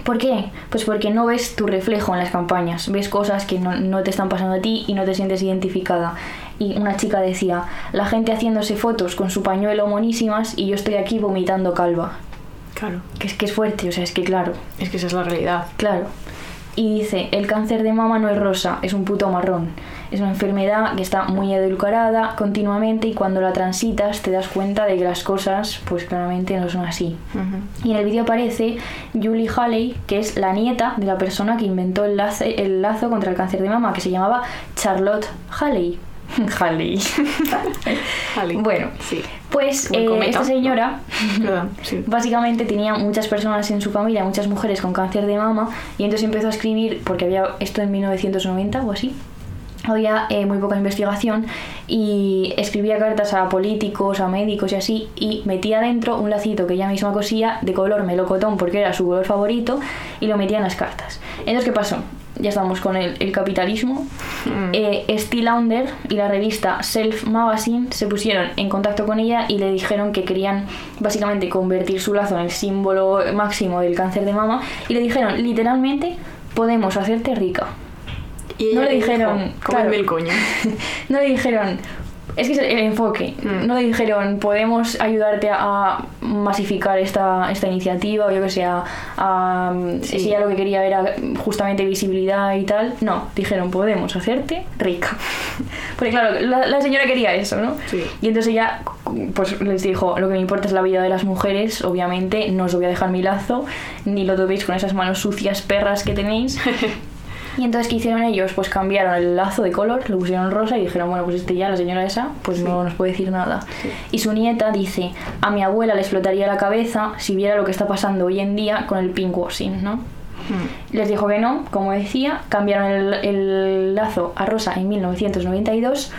¿Por qué? Pues porque no ves tu reflejo en las campañas, ves cosas que no, no te están pasando a ti y no te sientes identificada. Y una chica decía, la gente haciéndose fotos con su pañuelo monísimas y yo estoy aquí vomitando calva.
Claro.
Que es que es fuerte, o sea, es que claro,
Es que esa es la realidad.
claro. Y dice, el cáncer de mama no es rosa, es un puto marrón. Es una enfermedad que está muy edulcorada continuamente y cuando la transitas te das cuenta de que las cosas pues claramente no son así. Y en el vídeo aparece Julie Haley, que es la nieta de la persona que inventó el, lace- el lazo contra el cáncer de mama, que se llamaba Charlotte Haley.
Vale.
bueno,
Sí.
pues eh, esta señora
sí.
básicamente tenía muchas personas en su familia, muchas mujeres con cáncer de mama, y entonces empezó a escribir, porque había esto en 1990 o así, había eh, muy poca investigación y escribía cartas a políticos, a médicos y así, y metía dentro un lacito que ella misma cosía de color melocotón porque era su color favorito y lo metía en las cartas. Entonces, ¿qué pasó? Ya estamos con el, el capitalismo.
Mm.
Eh, Steve Launder y la revista Self Magazine se pusieron en contacto con ella y le dijeron que querían básicamente convertir su lazo en el símbolo máximo del cáncer de mama y le dijeron literalmente podemos hacerte rica.
Y
no le dijeron,
"Cómeme
claro.
el coño.
no le dijeron Es que es el, enfoque.
Mm.
No dijeron, podemos ayudarte a masificar esta, esta iniciativa, o yo que sé, a, a-
Sí.
si ella lo que quería era justamente visibilidad y tal. No, dijeron, podemos hacerte rica. Porque claro, la, la señora quería eso, ¿no?
Sí.
Y entonces ella pues les dijo, lo que me importa es la vida de las mujeres, obviamente, no os voy a dejar mi lazo, ni lo toquéis con esas manos sucias perras que tenéis. Y entonces, ¿qué hicieron ellos? Pues cambiaron el lazo de color, lo pusieron rosa y dijeron, bueno, pues este ya, la señora esa, pues no nos puede decir nada. Y su nieta dice, a mi abuela le explotaría la cabeza si viera lo que está pasando hoy en día con el pinkwashing, ¿no?
Mm.
Les dijo que no, como decía, cambiaron el, el lazo a rosa en 1992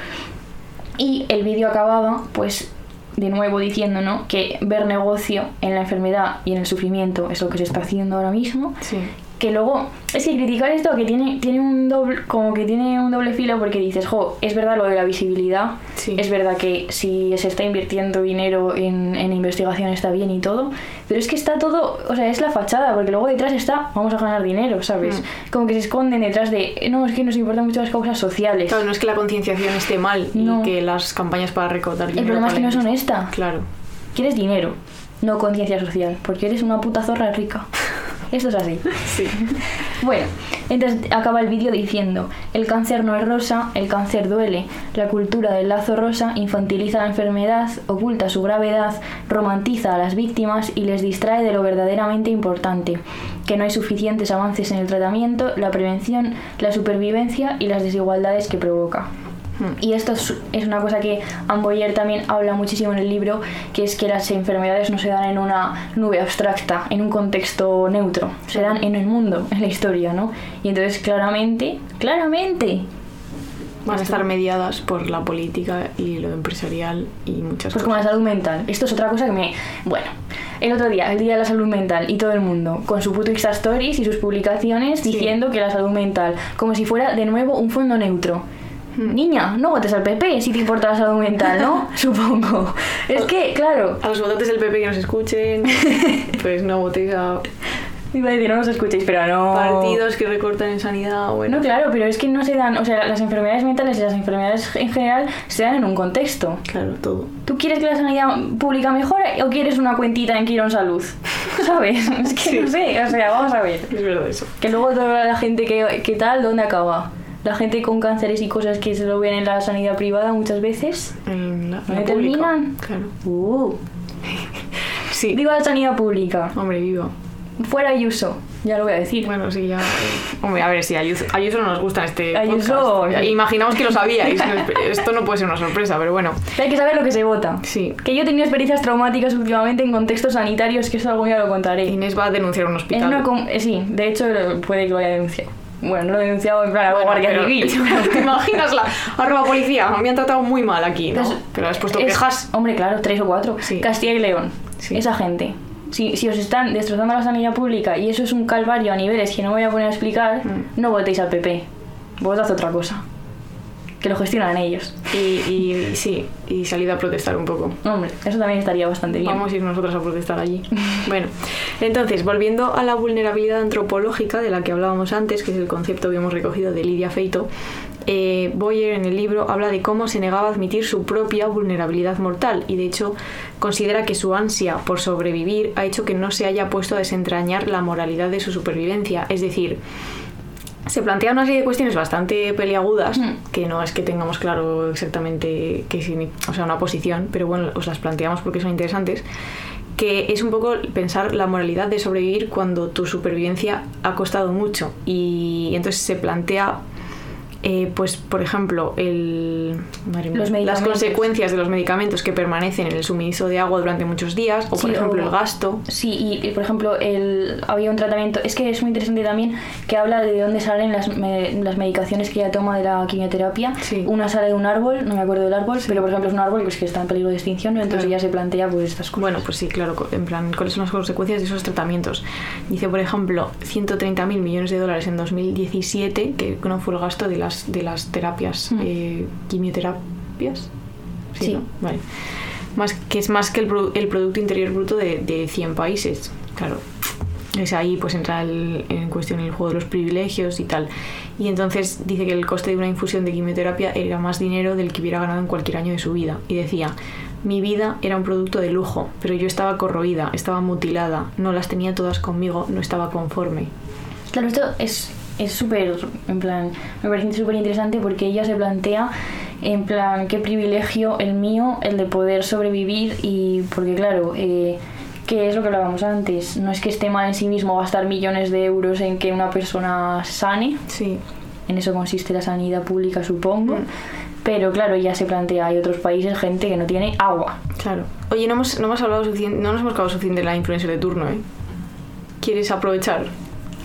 y el vídeo acababa, pues, de nuevo diciendo, ¿no? Que ver negocio en la enfermedad y en el sufrimiento es lo que se está haciendo ahora mismo
Sí.
Que luego es que criticar esto que tiene tiene un doble como que tiene un doble filo porque dices jo es verdad lo de la visibilidad
Sí.
es verdad que si se está invirtiendo dinero en, en investigación está bien y todo pero es que está todo o sea es la fachada porque luego detrás está vamos a ganar dinero sabes
Mm.
como que se esconden detrás de no es que nos importan mucho las causas sociales
Claro, no es que la concienciación esté mal
No.
y que las campañas para recaudar dinero.
el problema es que no es honesta
Claro.
quieres dinero no conciencia social porque eres una puta zorra rica esto es así
Sí.
Bueno, entonces acaba el vídeo diciendo, el cáncer no es rosa, el cáncer duele. La cultura del lazo rosa infantiliza la enfermedad, oculta su gravedad, romantiza a las víctimas y les distrae de lo verdaderamente importante, que no hay suficientes avances en el tratamiento, la prevención, la supervivencia y las desigualdades que provoca. Y esto es, una cosa que Amboyer también habla muchísimo en el libro, que es que las enfermedades no se dan en una nube abstracta, en un contexto neutro, se dan en el mundo, en la historia, ¿no? Y entonces claramente, claramente,
Van a estar mediadas por la política y lo empresarial y muchas
pues como
cosas.
la salud mental. Esto es otra cosa que me... Bueno, el otro día, el Día de la Salud Mental, y todo el mundo, con su puto Insta Stories y sus publicaciones
Sí.
diciendo que la salud mental, como si fuera de nuevo un fondo neutro. Niña, no votes al PP si te importa la salud mental, ¿no? Supongo. Es que, claro,
A los votantes del PP que nos escuchen, pues no votéis a
iba a decir, no nos escuchéis, pero no...
partidos que recortan en sanidad. Bueno,
No, claro, pero es que no se dan, o sea, las enfermedades mentales y las enfermedades en general se dan en un contexto.
claro, todo.
¿Tú quieres que la sanidad pública mejore o quieres una cuentita en Quirón Salud? ¿Sabes? Es que
Sí.
no sé, o sea, vamos a ver.
Es verdad eso.
Que luego toda la gente que, que tal, ¿dónde acaba? La gente con cánceres y cosas que se lo ven en la sanidad privada muchas veces.
En la,
¿Dónde
la pública.
terminan?
Claro.
Uh,
Sí.
digo la sanidad pública.
Hombre, vivo.
Fuera Ayuso, ya lo voy a decir.
Bueno, sí, ya. Hombre, a ver, sí, Ayuso, Ayuso no nos gusta este
Ayuso,
podcast. Imaginamos que lo sabíais. Esto no puede ser una sorpresa, pero bueno.
Hay que saber lo que se vota.
Sí.
Que yo he tenido experiencias traumáticas últimamente en contextos sanitarios, que eso algún día lo contaré.
Inés va a denunciar un hospital.
una sí, de hecho puede que lo haya denunciado. Bueno, no lo he denunciado en plan a la
Bueno,
Guardia
pero-
Civil.
¿Te imaginas la arroba policía? Me han tratado muy mal aquí, ¿no?
Entonces,
pero has puesto
es-
quejas.
Hombre, claro, tres o cuatro.
Sí.
Castilla y León.
Sí.
Esa gente. Si, si os están destrozando la sanidad pública y eso es un calvario a niveles que no voy a poner a explicar,
Mm.
no votéis al PP. Votad otra cosa. Que lo gestionan ellos.
Y, y sí, y salida a protestar un poco.
Hombre, eso también estaría bastante bien.
Vamos a ir nosotros a protestar allí. bueno, entonces, volviendo a la vulnerabilidad antropológica de la que hablábamos antes, que es el concepto que hemos recogido de Lidia Feito, eh, Boyer en el libro habla de cómo se negaba a admitir su propia vulnerabilidad mortal y de hecho considera que su ansia por sobrevivir ha hecho que no se haya puesto a desentrañar la moralidad de su supervivencia. Es decir, se plantea una serie de cuestiones bastante peliagudas,
Mm.
que no es que tengamos claro exactamente qué o sea, una posición, pero bueno, os las planteamos porque son interesantes, que es un poco pensar la moralidad de sobrevivir cuando tu supervivencia ha costado mucho y entonces se plantea eh, pues por ejemplo el
Los
las consecuencias de los medicamentos que permanecen en el suministro de agua durante muchos días o por
Sí,
ejemplo
o-
el gasto
Sí, y, y, por ejemplo, el, había un tratamiento, es que es muy interesante también que habla de dónde salen las, me- las medicaciones que ella toma de la quimioterapia.
Sí.
Una sale de un árbol, no me acuerdo del árbol, pero por ejemplo es un árbol pues, que está en peligro de extinción, ¿no? entonces
Claro.
ella se plantea pues estas cosas.
Bueno, pues sí, claro, en plan, ¿cuáles son las consecuencias de esos tratamientos? Dice, por ejemplo, 130.000 millones de dólares en 2017, que no fue el gasto de las, de las terapias,
Mm.
eh, quimioterapias.
Sí.
¿no? Vale. Más, que es más que el, el Producto Interior Bruto de, de 100 países. Claro, Es ahí pues entra el- en cuestión el juego de los privilegios y tal. Y entonces dice que el coste de una infusión de quimioterapia era más dinero del que hubiera ganado en cualquier año de su vida. Y decía, mi vida era un producto de lujo, pero yo estaba corroída, estaba mutilada, no las tenía todas conmigo, no estaba conforme.
Claro, esto es es súper, en plan, me parece súper interesante porque ella se plantea, en plan, qué privilegio el mío, el de poder sobrevivir y porque claro, eh, que es lo que hablábamos antes, no es que esté mal en sí mismo gastar millones de euros en que una persona sane,
Sí,
en eso consiste la sanidad pública supongo,
Mm.
pero claro, ya se plantea, hay otros países, gente que no tiene agua.
claro. Oye, no hemos, no hemos hablado suficiente, no nos hemos hablado suficiente de la influencer de turno, ¿eh? ¿Quieres aprovechar?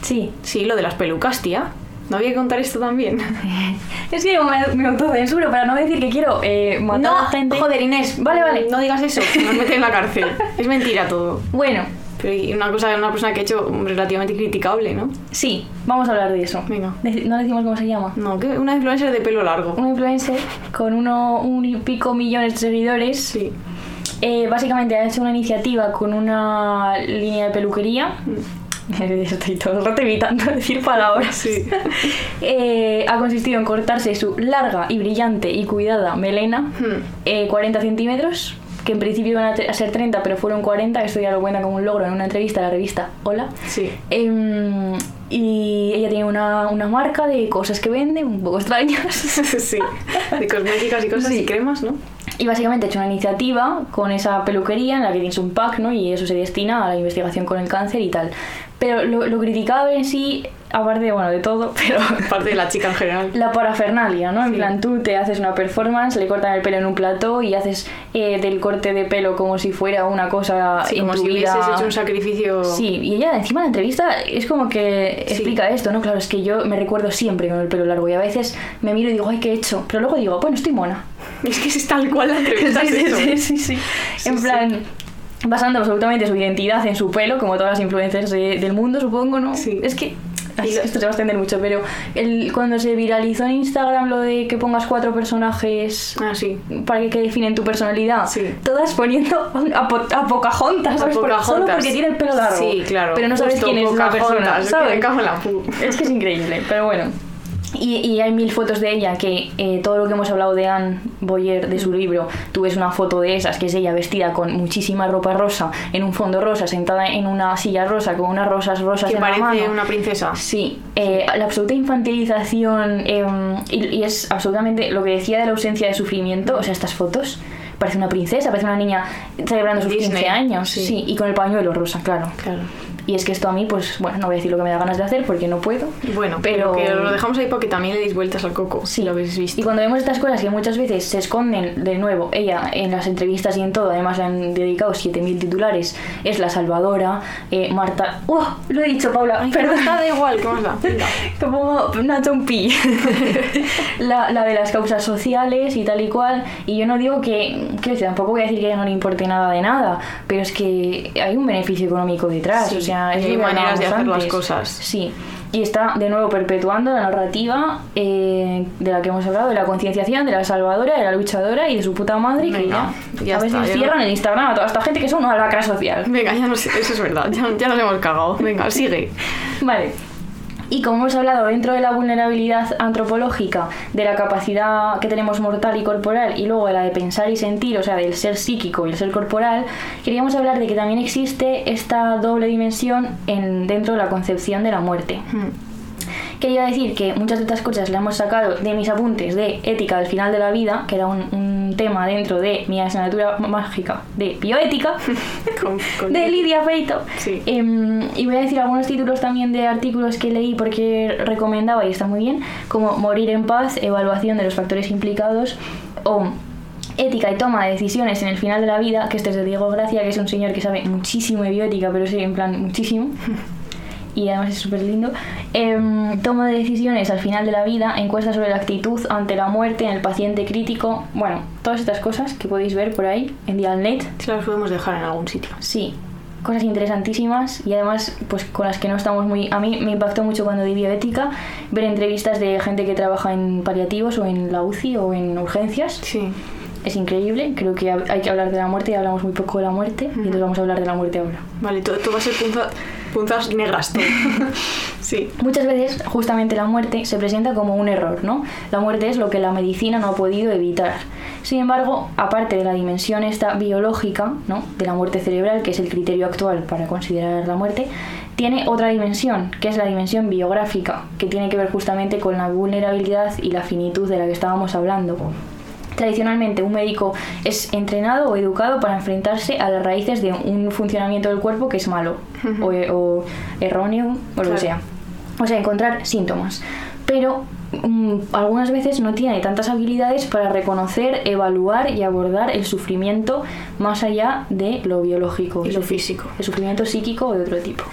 Sí,
Sí, lo de las pelucas, tía. ¿No había que contar esto también?
es que me, me autocensuro para no decir que quiero eh, matar
no,
a gente.
joder, Inés.
Vale, vale.
No digas eso, que nos meten en la cárcel. es mentira todo.
Bueno,
Pero una cosa una persona que ha hecho relativamente criticable, ¿no?
sí, vamos a hablar de eso.
Venga.
No decimos cómo se llama.
No, que una influencer de pelo largo.
Un influencer con uno, un y pico millones de seguidores.
Sí.
eh, básicamente ha hecho una iniciativa con una línea de peluquería. Estoy todo el rato evitando decir palabras.
Sí.
Eh, ha consistido en cortarse su larga y brillante y cuidada melena,
Hmm.
eh, 40 centímetros, que en principio iban a, ser 30, pero fueron 40. Esto ya lo cuenta como un logro en una entrevista a la revista Hola.
Sí.
Em, y ella tiene una, una marca de cosas que vende, un poco extrañas.
sí. De cosméticas y cosas
Sí.
y cremas, ¿no?
Y básicamente ha hecho una iniciativa con esa peluquería en la que tienes un pack, ¿no? Y eso se destina a la investigación con el cáncer y tal. Pero lo, lo criticado en sí, aparte, bueno, de todo, pero
Parte de la chica en general.
la parafernalia, ¿no? En
Sí.
plan, tú te haces una performance, le cortan el pelo en un plató y haces eh, del corte de pelo como si fuera una cosa
Sí, como si hubieses hecho un sacrificio.
Sí, y ella encima en la entrevista es como que
Sí.
explica esto, ¿no? Claro, es que yo me recuerdo siempre con el pelo largo y a veces me miro y digo, ay, ¿qué he hecho? Pero luego digo, bueno, estoy mona.
Es que es tal cual la entrevista.
sí, sí, sí, sí, En plan, basando absolutamente su identidad en su pelo, como todas las influencers de- del mundo, supongo, ¿no?
Sí.
Es que... Esto se va a extender mucho, pero el, cuando se viralizó en Instagram lo de que pongas cuatro personajes
Ah, sí.
para que, que definen tu personalidad,
Sí.
todas poniendo a, a Pocahontas,
A.
Por- Solo
Pocahontas.
porque tiene el pelo largo.
Sí, claro.
Pero no sabes
Justo,
quién es la persona,
Pocahontas,
¿sabes? Es que es increíble, pero bueno. Y, y hay mil fotos de ella que eh, todo lo que hemos hablado de Anne Boyer, de su libro, tú ves una foto de esas, que es ella vestida con muchísima ropa rosa, en un fondo rosa, sentada en una silla rosa, con unas rosas rosas
Que
en la
parece
mano.
una princesa.
Sí, eh, la absoluta infantilización y, y es absolutamente lo que decía de la ausencia de sufrimiento, o sea, estas fotos. Parece una princesa, parece una niña celebrando sus
Disney,
15 años.
sí.
Sí. y con el pañuelo rosa, claro.
Claro.
Y es que esto a mí, pues, bueno, no voy a decir lo que me da ganas de hacer porque no puedo.
Bueno, pero
Pero-
que lo dejamos ahí para que también le deis vueltas al coco.
Sí.
Si lo habéis visto.
Y cuando vemos estas cosas que muchas veces se esconden, de nuevo, ella en las entrevistas y en todo, además le han dedicado 7.000 titulares, es la salvadora, eh, Marta... ¡Uh! Lo he dicho, Paula,
Ay,
perdón.
Perdón, da igual, ¿qué más da?
Como Nacho pi. la, la de las causas sociales y tal y cual. Y yo no digo que, decir, tampoco voy a decir que a ella no le importe nada de nada, pero es que hay un beneficio económico detrás.
Sí,
o sea, es
y hay
que
maneras de hacer las cosas.
Sí. Y está de nuevo perpetuando la narrativa eh, de la que hemos hablado, de la concienciación, de la salvadora, de la luchadora y de su puta madre, que
Venga,
ya,
ya
a veces cierran
no-
el Instagram a toda esta gente que son una lacra social.
Venga, ya no sé, eso es verdad, ya, ya nos hemos cagado. Venga, sigue.
Vale. Y como hemos hablado dentro de la vulnerabilidad antropológica, de la capacidad que tenemos mortal y corporal, y luego de la de pensar y sentir, o sea, del ser psíquico y el ser corporal, queríamos hablar de que también existe esta doble dimensión en, dentro de la concepción de la muerte.
Hmm.
Quería decir que muchas de estas cosas las hemos sacado de mis apuntes de ética al final de la vida, que era un, un tema dentro de mi asignatura mágica de bioética.
Con- con-
de Lidia Feito.
Sí.
Em, y voy a decir algunos títulos también de artículos que leí porque recomendaba y está muy bien, como Morir en paz, evaluación de los factores implicados o Ética y toma de decisiones en el final de la vida, que este es de Diego Gracia, que es un señor que sabe muchísimo de bioética, pero sí, en plan, muchísimo. Y además es súper lindo. Em, toma de decisiones al final de la vida, encuesta sobre la actitud ante la muerte en el paciente crítico. Bueno, todas estas cosas que podéis ver por ahí en Dialnet.
Sí, las podemos dejar en algún sitio.
Sí, cosas interesantísimas y además pues con las que no estamos muy... A mí me impactó mucho cuando di bioética ver entrevistas de gente que trabaja en paliativos o en la UCI o en urgencias.
Sí.
Es increíble, creo que hay que hablar de la muerte y hablamos muy poco de la muerte y entonces vamos a hablar de la muerte ahora.
Vale, todo, todo va a ser punza- punzas negras todo. sí.
Muchas veces, justamente la muerte se presenta como un error, ¿no? La muerte es lo que la medicina no ha podido evitar. Sin embargo, aparte de la dimensión esta biológica, ¿no? De la muerte cerebral, que es el criterio actual para considerar la muerte, tiene otra dimensión, que es la dimensión biográfica, que tiene que ver justamente con la vulnerabilidad y la finitud de la que estábamos hablando. Tradicionalmente, un médico es entrenado o educado para enfrentarse a las raíces de un funcionamiento del cuerpo que es malo o, o erróneo o lo que sea. O sea, encontrar síntomas. Pero mm, algunas veces no tiene tantas habilidades para reconocer, evaluar y abordar el sufrimiento más allá de lo biológico.
Y lo físico.
El sufrimiento psíquico o de otro tipo.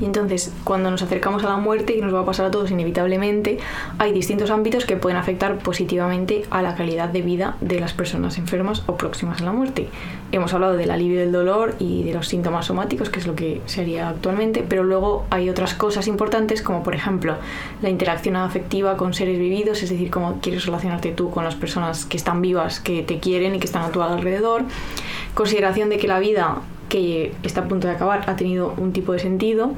Y entonces, cuando nos acercamos a la muerte, y nos va a pasar a todos inevitablemente, hay distintos ámbitos que pueden afectar positivamente a la calidad de vida de las personas enfermas o próximas a la muerte. Hemos hablado del alivio del dolor y de los síntomas somáticos, que es lo que se haría actualmente, pero luego hay otras cosas importantes, como por ejemplo la interacción afectiva con seres vividos, es decir, cómo quieres relacionarte tú con las personas que están vivas, que te quieren y que están a tu alrededor. Consideración de que la vida que está a punto de acabar ha tenido un tipo de sentido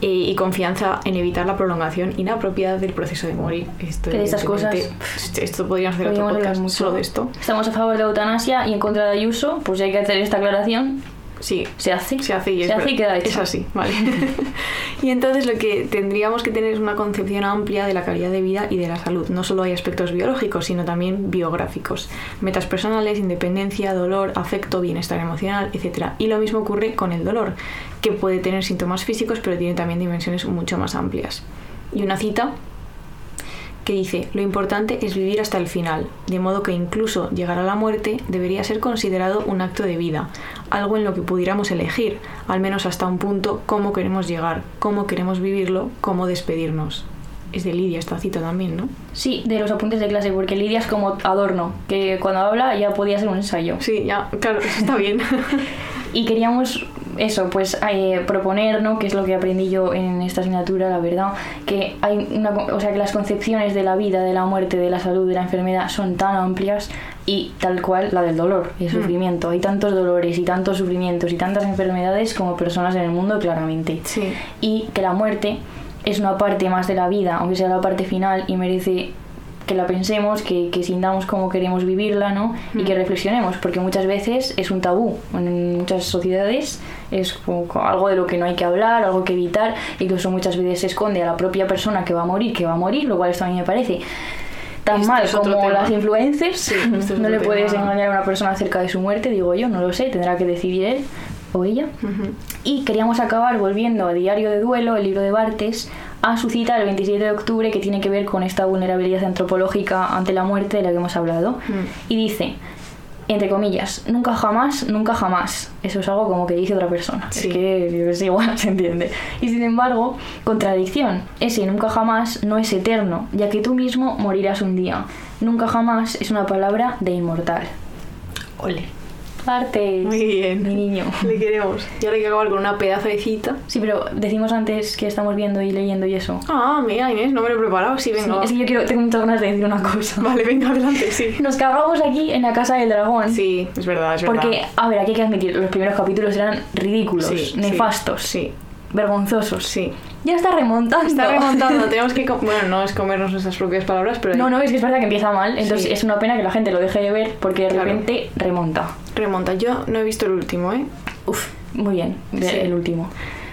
eh, y confianza en evitar la prolongación inapropiada del proceso de morir. Esto,
Que de estas
evidentemente, esto podríamos hacer otro
Podríamos
podcast solo de esto.
Estamos a favor de la eutanasia y en contra de Ayuso, pues ya hay que hacer esta aclaración.
Sí,
Se hace.
se hace y es,
Se hace y queda hecho.
Es así, vale. y entonces lo que tendríamos que tener es una concepción amplia de la calidad de vida y de la salud. No solo hay aspectos biológicos, sino también biográficos. Metas personales, independencia, dolor, afecto, bienestar emocional, etc. Y lo mismo ocurre con el dolor, que puede tener síntomas físicos, pero tiene también dimensiones mucho más amplias. Y una cita que dice, lo importante es vivir hasta el final, de modo que incluso llegar a la muerte debería ser considerado un acto de vida, algo en lo que pudiéramos elegir, al menos hasta un punto, cómo queremos llegar, cómo queremos vivirlo, cómo despedirnos. Es de Lidia esta cita también, ¿no?
Sí, de los apuntes de clase, porque Lidia es como adorno, que cuando habla ya podía ser un ensayo.
Sí, ya, claro, eso está bien.
Y queríamos eso, pues eh, proponer, ¿no? Que es lo que aprendí yo en esta asignatura, la verdad, que hay una, o sea, que las concepciones de la vida, de la muerte, de la salud, de la enfermedad son tan amplias y tal cual la del dolor y el sufrimiento. Hay tantos dolores y tantos sufrimientos y tantas enfermedades como personas en el mundo, claramente.
Sí.
y que la muerte es una parte más de la vida, aunque sea la parte final, y merece que la pensemos, que, que sintamos cómo queremos vivirla, ¿no? Y que reflexionemos, porque muchas veces es un tabú. En muchas sociedades es como algo de lo que no hay que hablar, algo que evitar, incluso muchas veces se esconde a la propia persona que va a morir, que va a morir, lo cual esto a mí me parece tan
Este
mal como
tema.
las influencers.
Sí, este es
no le
tema.
puedes engañar a una persona acerca de su muerte, digo yo, no lo sé, tendrá que decidir él o ella. Y queríamos acabar volviendo a Diario de Duelo, el libro de Bartes, a su cita del 27 de octubre que tiene que ver con esta vulnerabilidad antropológica ante la muerte de la que hemos hablado. Y dice, entre comillas, nunca jamás, nunca jamás. Eso es algo como que dice otra persona.
Sí.
Es que es igual, se entiende. Y sin embargo, contradicción. Ese nunca jamás no es eterno, ya que tú mismo morirás un día. Nunca jamás es una palabra de inmortal.
Ole.
Bartes.
Muy bien.
Mi niño.
Le queremos. Y ahora hay que acabar con una pedazo de cita.
Sí, pero decimos antes que estamos viendo y leyendo y eso.
Ah, mira, Inés, no me lo he preparado. Sí,
Sí,
venga. va.
es que yo quiero, tengo muchas ganas de decir una cosa.
Vale, venga, adelante, sí.
Nos cagamos aquí en la casa del dragón.
Sí, es verdad, es verdad.
Porque, a ver, aquí hay que admitir, los primeros capítulos eran ridículos,
Sí, sí,
nefastos,
Sí,
vergonzosos.
sí.
Ya está remontando.
Está remontando, tenemos que... Bueno, no es comernos nuestras propias palabras, pero
No, no, es que es verdad que empieza mal, entonces
Sí.
es una pena que la gente lo deje de ver porque de
Claro.
repente remonta.
remonta. Yo no he visto el último, ¿eh?
Uf, muy bien,
Sí.
el último.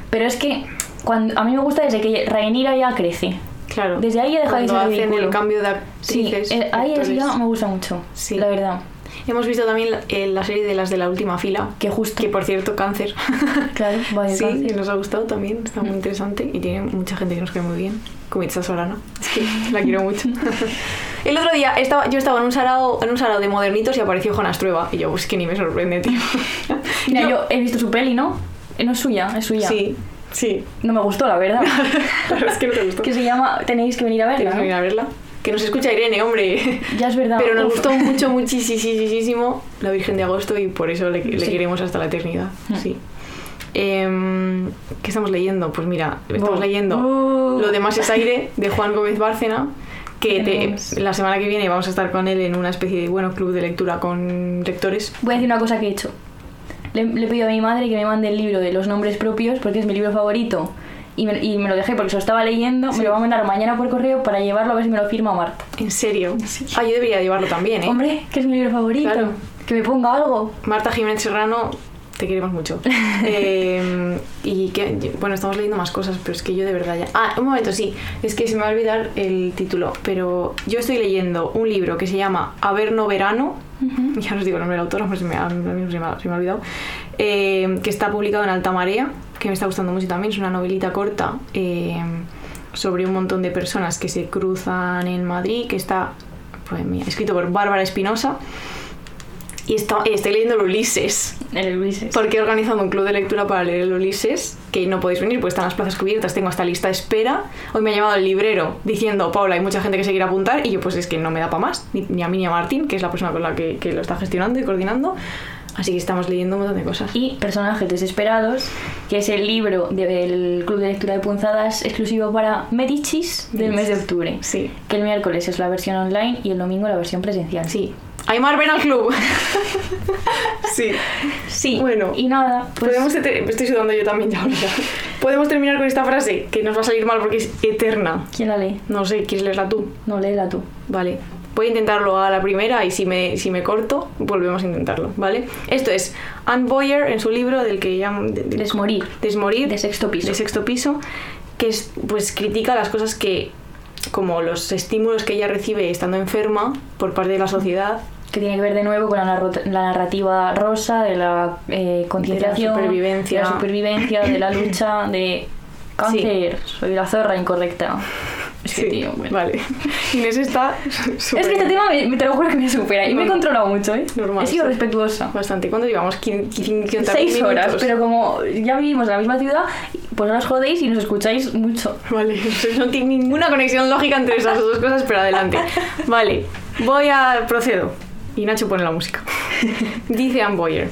Pero es que cuando, a mí me gusta desde que Rhaenyra ya crece.
Claro.
Desde ahí ya deja de ser
hacen
ridículo.
el cambio de
Sí,
actrices.
eh, ahí es ya me gusta mucho,
Sí.
la verdad.
Hemos visto también la, eh, la serie de las de la última fila.
Que justo.
Que por cierto, cáncer.
Claro, vaya
sí,
cáncer.
y nos ha gustado también. Está muy interesante y tiene mucha gente que nos cae muy bien. Como Itza Sorana. Es que la quiero mucho. El otro día estaba, yo estaba en un sarao, en un sarao de modernitos y apareció Jonas Trueba. Y yo, pues que ni me sorprende, tío.
Mira, yo he visto su peli, ¿no? Eh, No es suya, es suya.
Sí, sí.
No me gustó, la verdad.
es que no te gustó.
que se llama Tenéis que venir a verla.
Tienes que
¿no?
venir a verla. Que nos escucha Irene, hombre.
Ya es verdad.
Pero nos
Uf.
gustó mucho, muchísimo La Virgen de Agosto y por eso le, le
Sí.
queremos hasta la eternidad.
Mm.
Sí. Em, ¿Qué estamos leyendo? Pues mira, estamos
Oh.
leyendo
Oh.
Lo demás es aire de Juan Gómez Bárcena. Que te- la semana que viene vamos a estar con él en una especie de bueno club de lectura con lectores.
Voy a decir una cosa que he hecho. le, le he pedido a mi madre que me mande el libro de los nombres propios porque es mi libro favorito. Y me, y me lo dejé porque se lo estaba leyendo. Me lo va a mandar mañana por correo para llevarlo a ver si me lo firma Marta.
¿En serio? Ah, yo debería llevarlo también, ¿eh?
Hombre, que es mi libro favorito.
Claro.
Que me ponga algo.
Marta Jiménez Serrano, te queremos mucho. Eh, y que, bueno, estamos leyendo más cosas, pero es que yo de verdad ya... Ah, un momento, sí, es que se me va a olvidar el título, pero yo estoy leyendo un libro que se llama Averno Verano, ya no os digo el nombre del autor, se me se me ha- se me ha olvidado, eh, que está publicado en Alta Marea, que me está gustando mucho también, es una novelita corta eh, sobre un montón de personas que se cruzan en Madrid, que está pues, mira, escrito por Bárbara Espinosa. Y está- estoy leyendo el Ulises.
El Ulises.
Porque he organizado un club de lectura para leer el Ulises, que no podéis venir porque están las plazas cubiertas, tengo hasta lista de espera. Hoy me ha llamado el librero diciendo, Paula, hay mucha gente que se quiere apuntar, y yo pues es que no me da para más, ni, ni a mí ni a Martín, que es la persona con la que, que lo está gestionando y coordinando. Así que estamos leyendo un montón de cosas.
Y Personajes Desesperados, que es el libro del Club de Lectura de Punzadas exclusivo para Medicis del mes de octubre.
Sí,
Que el miércoles es la versión online y el domingo la versión presencial.
sí. Aymar, ven al club. sí.
Sí.
Bueno.
Y nada, pues
Podemos estoy sudando yo también ya ahora. Podemos terminar con esta frase, que nos va a salir mal porque es eterna.
¿quién la lee?
No sé, ¿quieres leerla tú?
No, léela tú.
Vale. Voy a intentarlo a la primera y si me, si me corto, volvemos a intentarlo, ¿vale? Esto es Anne Boyer en su libro del que llaman... de- de-
Desmorir.
Desmorir.
De sexto piso.
De sexto piso, que es, pues critica las cosas que, como los estímulos que ella recibe estando enferma por parte de la sociedad,
Que tiene que ver de nuevo con la, la narrativa rosa de la eh, concienciación,
supervivencia.
de la supervivencia, de la lucha, de cáncer. Soy la zorra incorrecta. Es que,
Sí,
tío, bueno.
vale. Inés está
Es que este tema me, te lo juro que me supera y me he controlado mucho, ¿eh?
Normal,
He sido
sí.
respetuosa.
bastante. ¿Cuánto llevamos? ¿Quin- quin- 50
Seis horas, pero como ya vivimos en la misma ciudad, pues no os jodéis y nos escucháis mucho.
Vale, no tiene ninguna conexión lógica entre esas dos cosas, pero adelante. Vale, voy a procedo. Y Nacho pone la música. Dice Anne Boyer.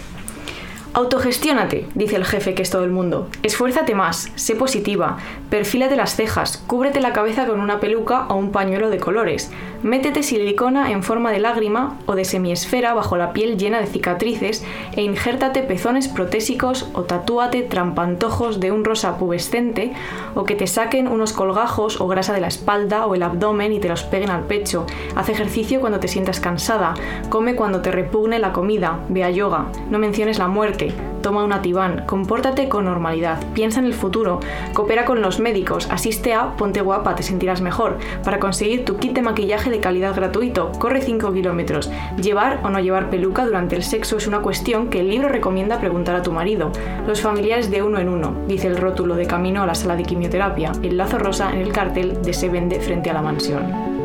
Autogestiónate, dice el jefe que es todo el mundo. Esfuérzate más, sé positiva, perfílate las cejas, cúbrete la cabeza con una peluca o un pañuelo de colores, métete silicona en forma de lágrima o de semiesfera bajo la piel llena de cicatrices e injértate pezones protésicos o tatúate trampantojos de un rosa pubescente o que te saquen unos colgajos o grasa de la espalda o el abdomen y te los peguen al pecho. Haz ejercicio cuando te sientas cansada, come cuando te repugne la comida, ve a yoga, no menciones la muerte, toma un ativán, compórtate con normalidad, piensa en el futuro, coopera con los médicos, asiste a Ponte Guapa, te sentirás mejor. Para conseguir tu kit de maquillaje de calidad gratuito, corre 5 kilómetros. Llevar o no llevar peluca durante el sexo es una cuestión que el libro recomienda preguntar a tu marido. Los familiares de uno en uno, dice el rótulo de camino a la sala de quimioterapia, el lazo rosa en el cartel de se vende frente a la mansión.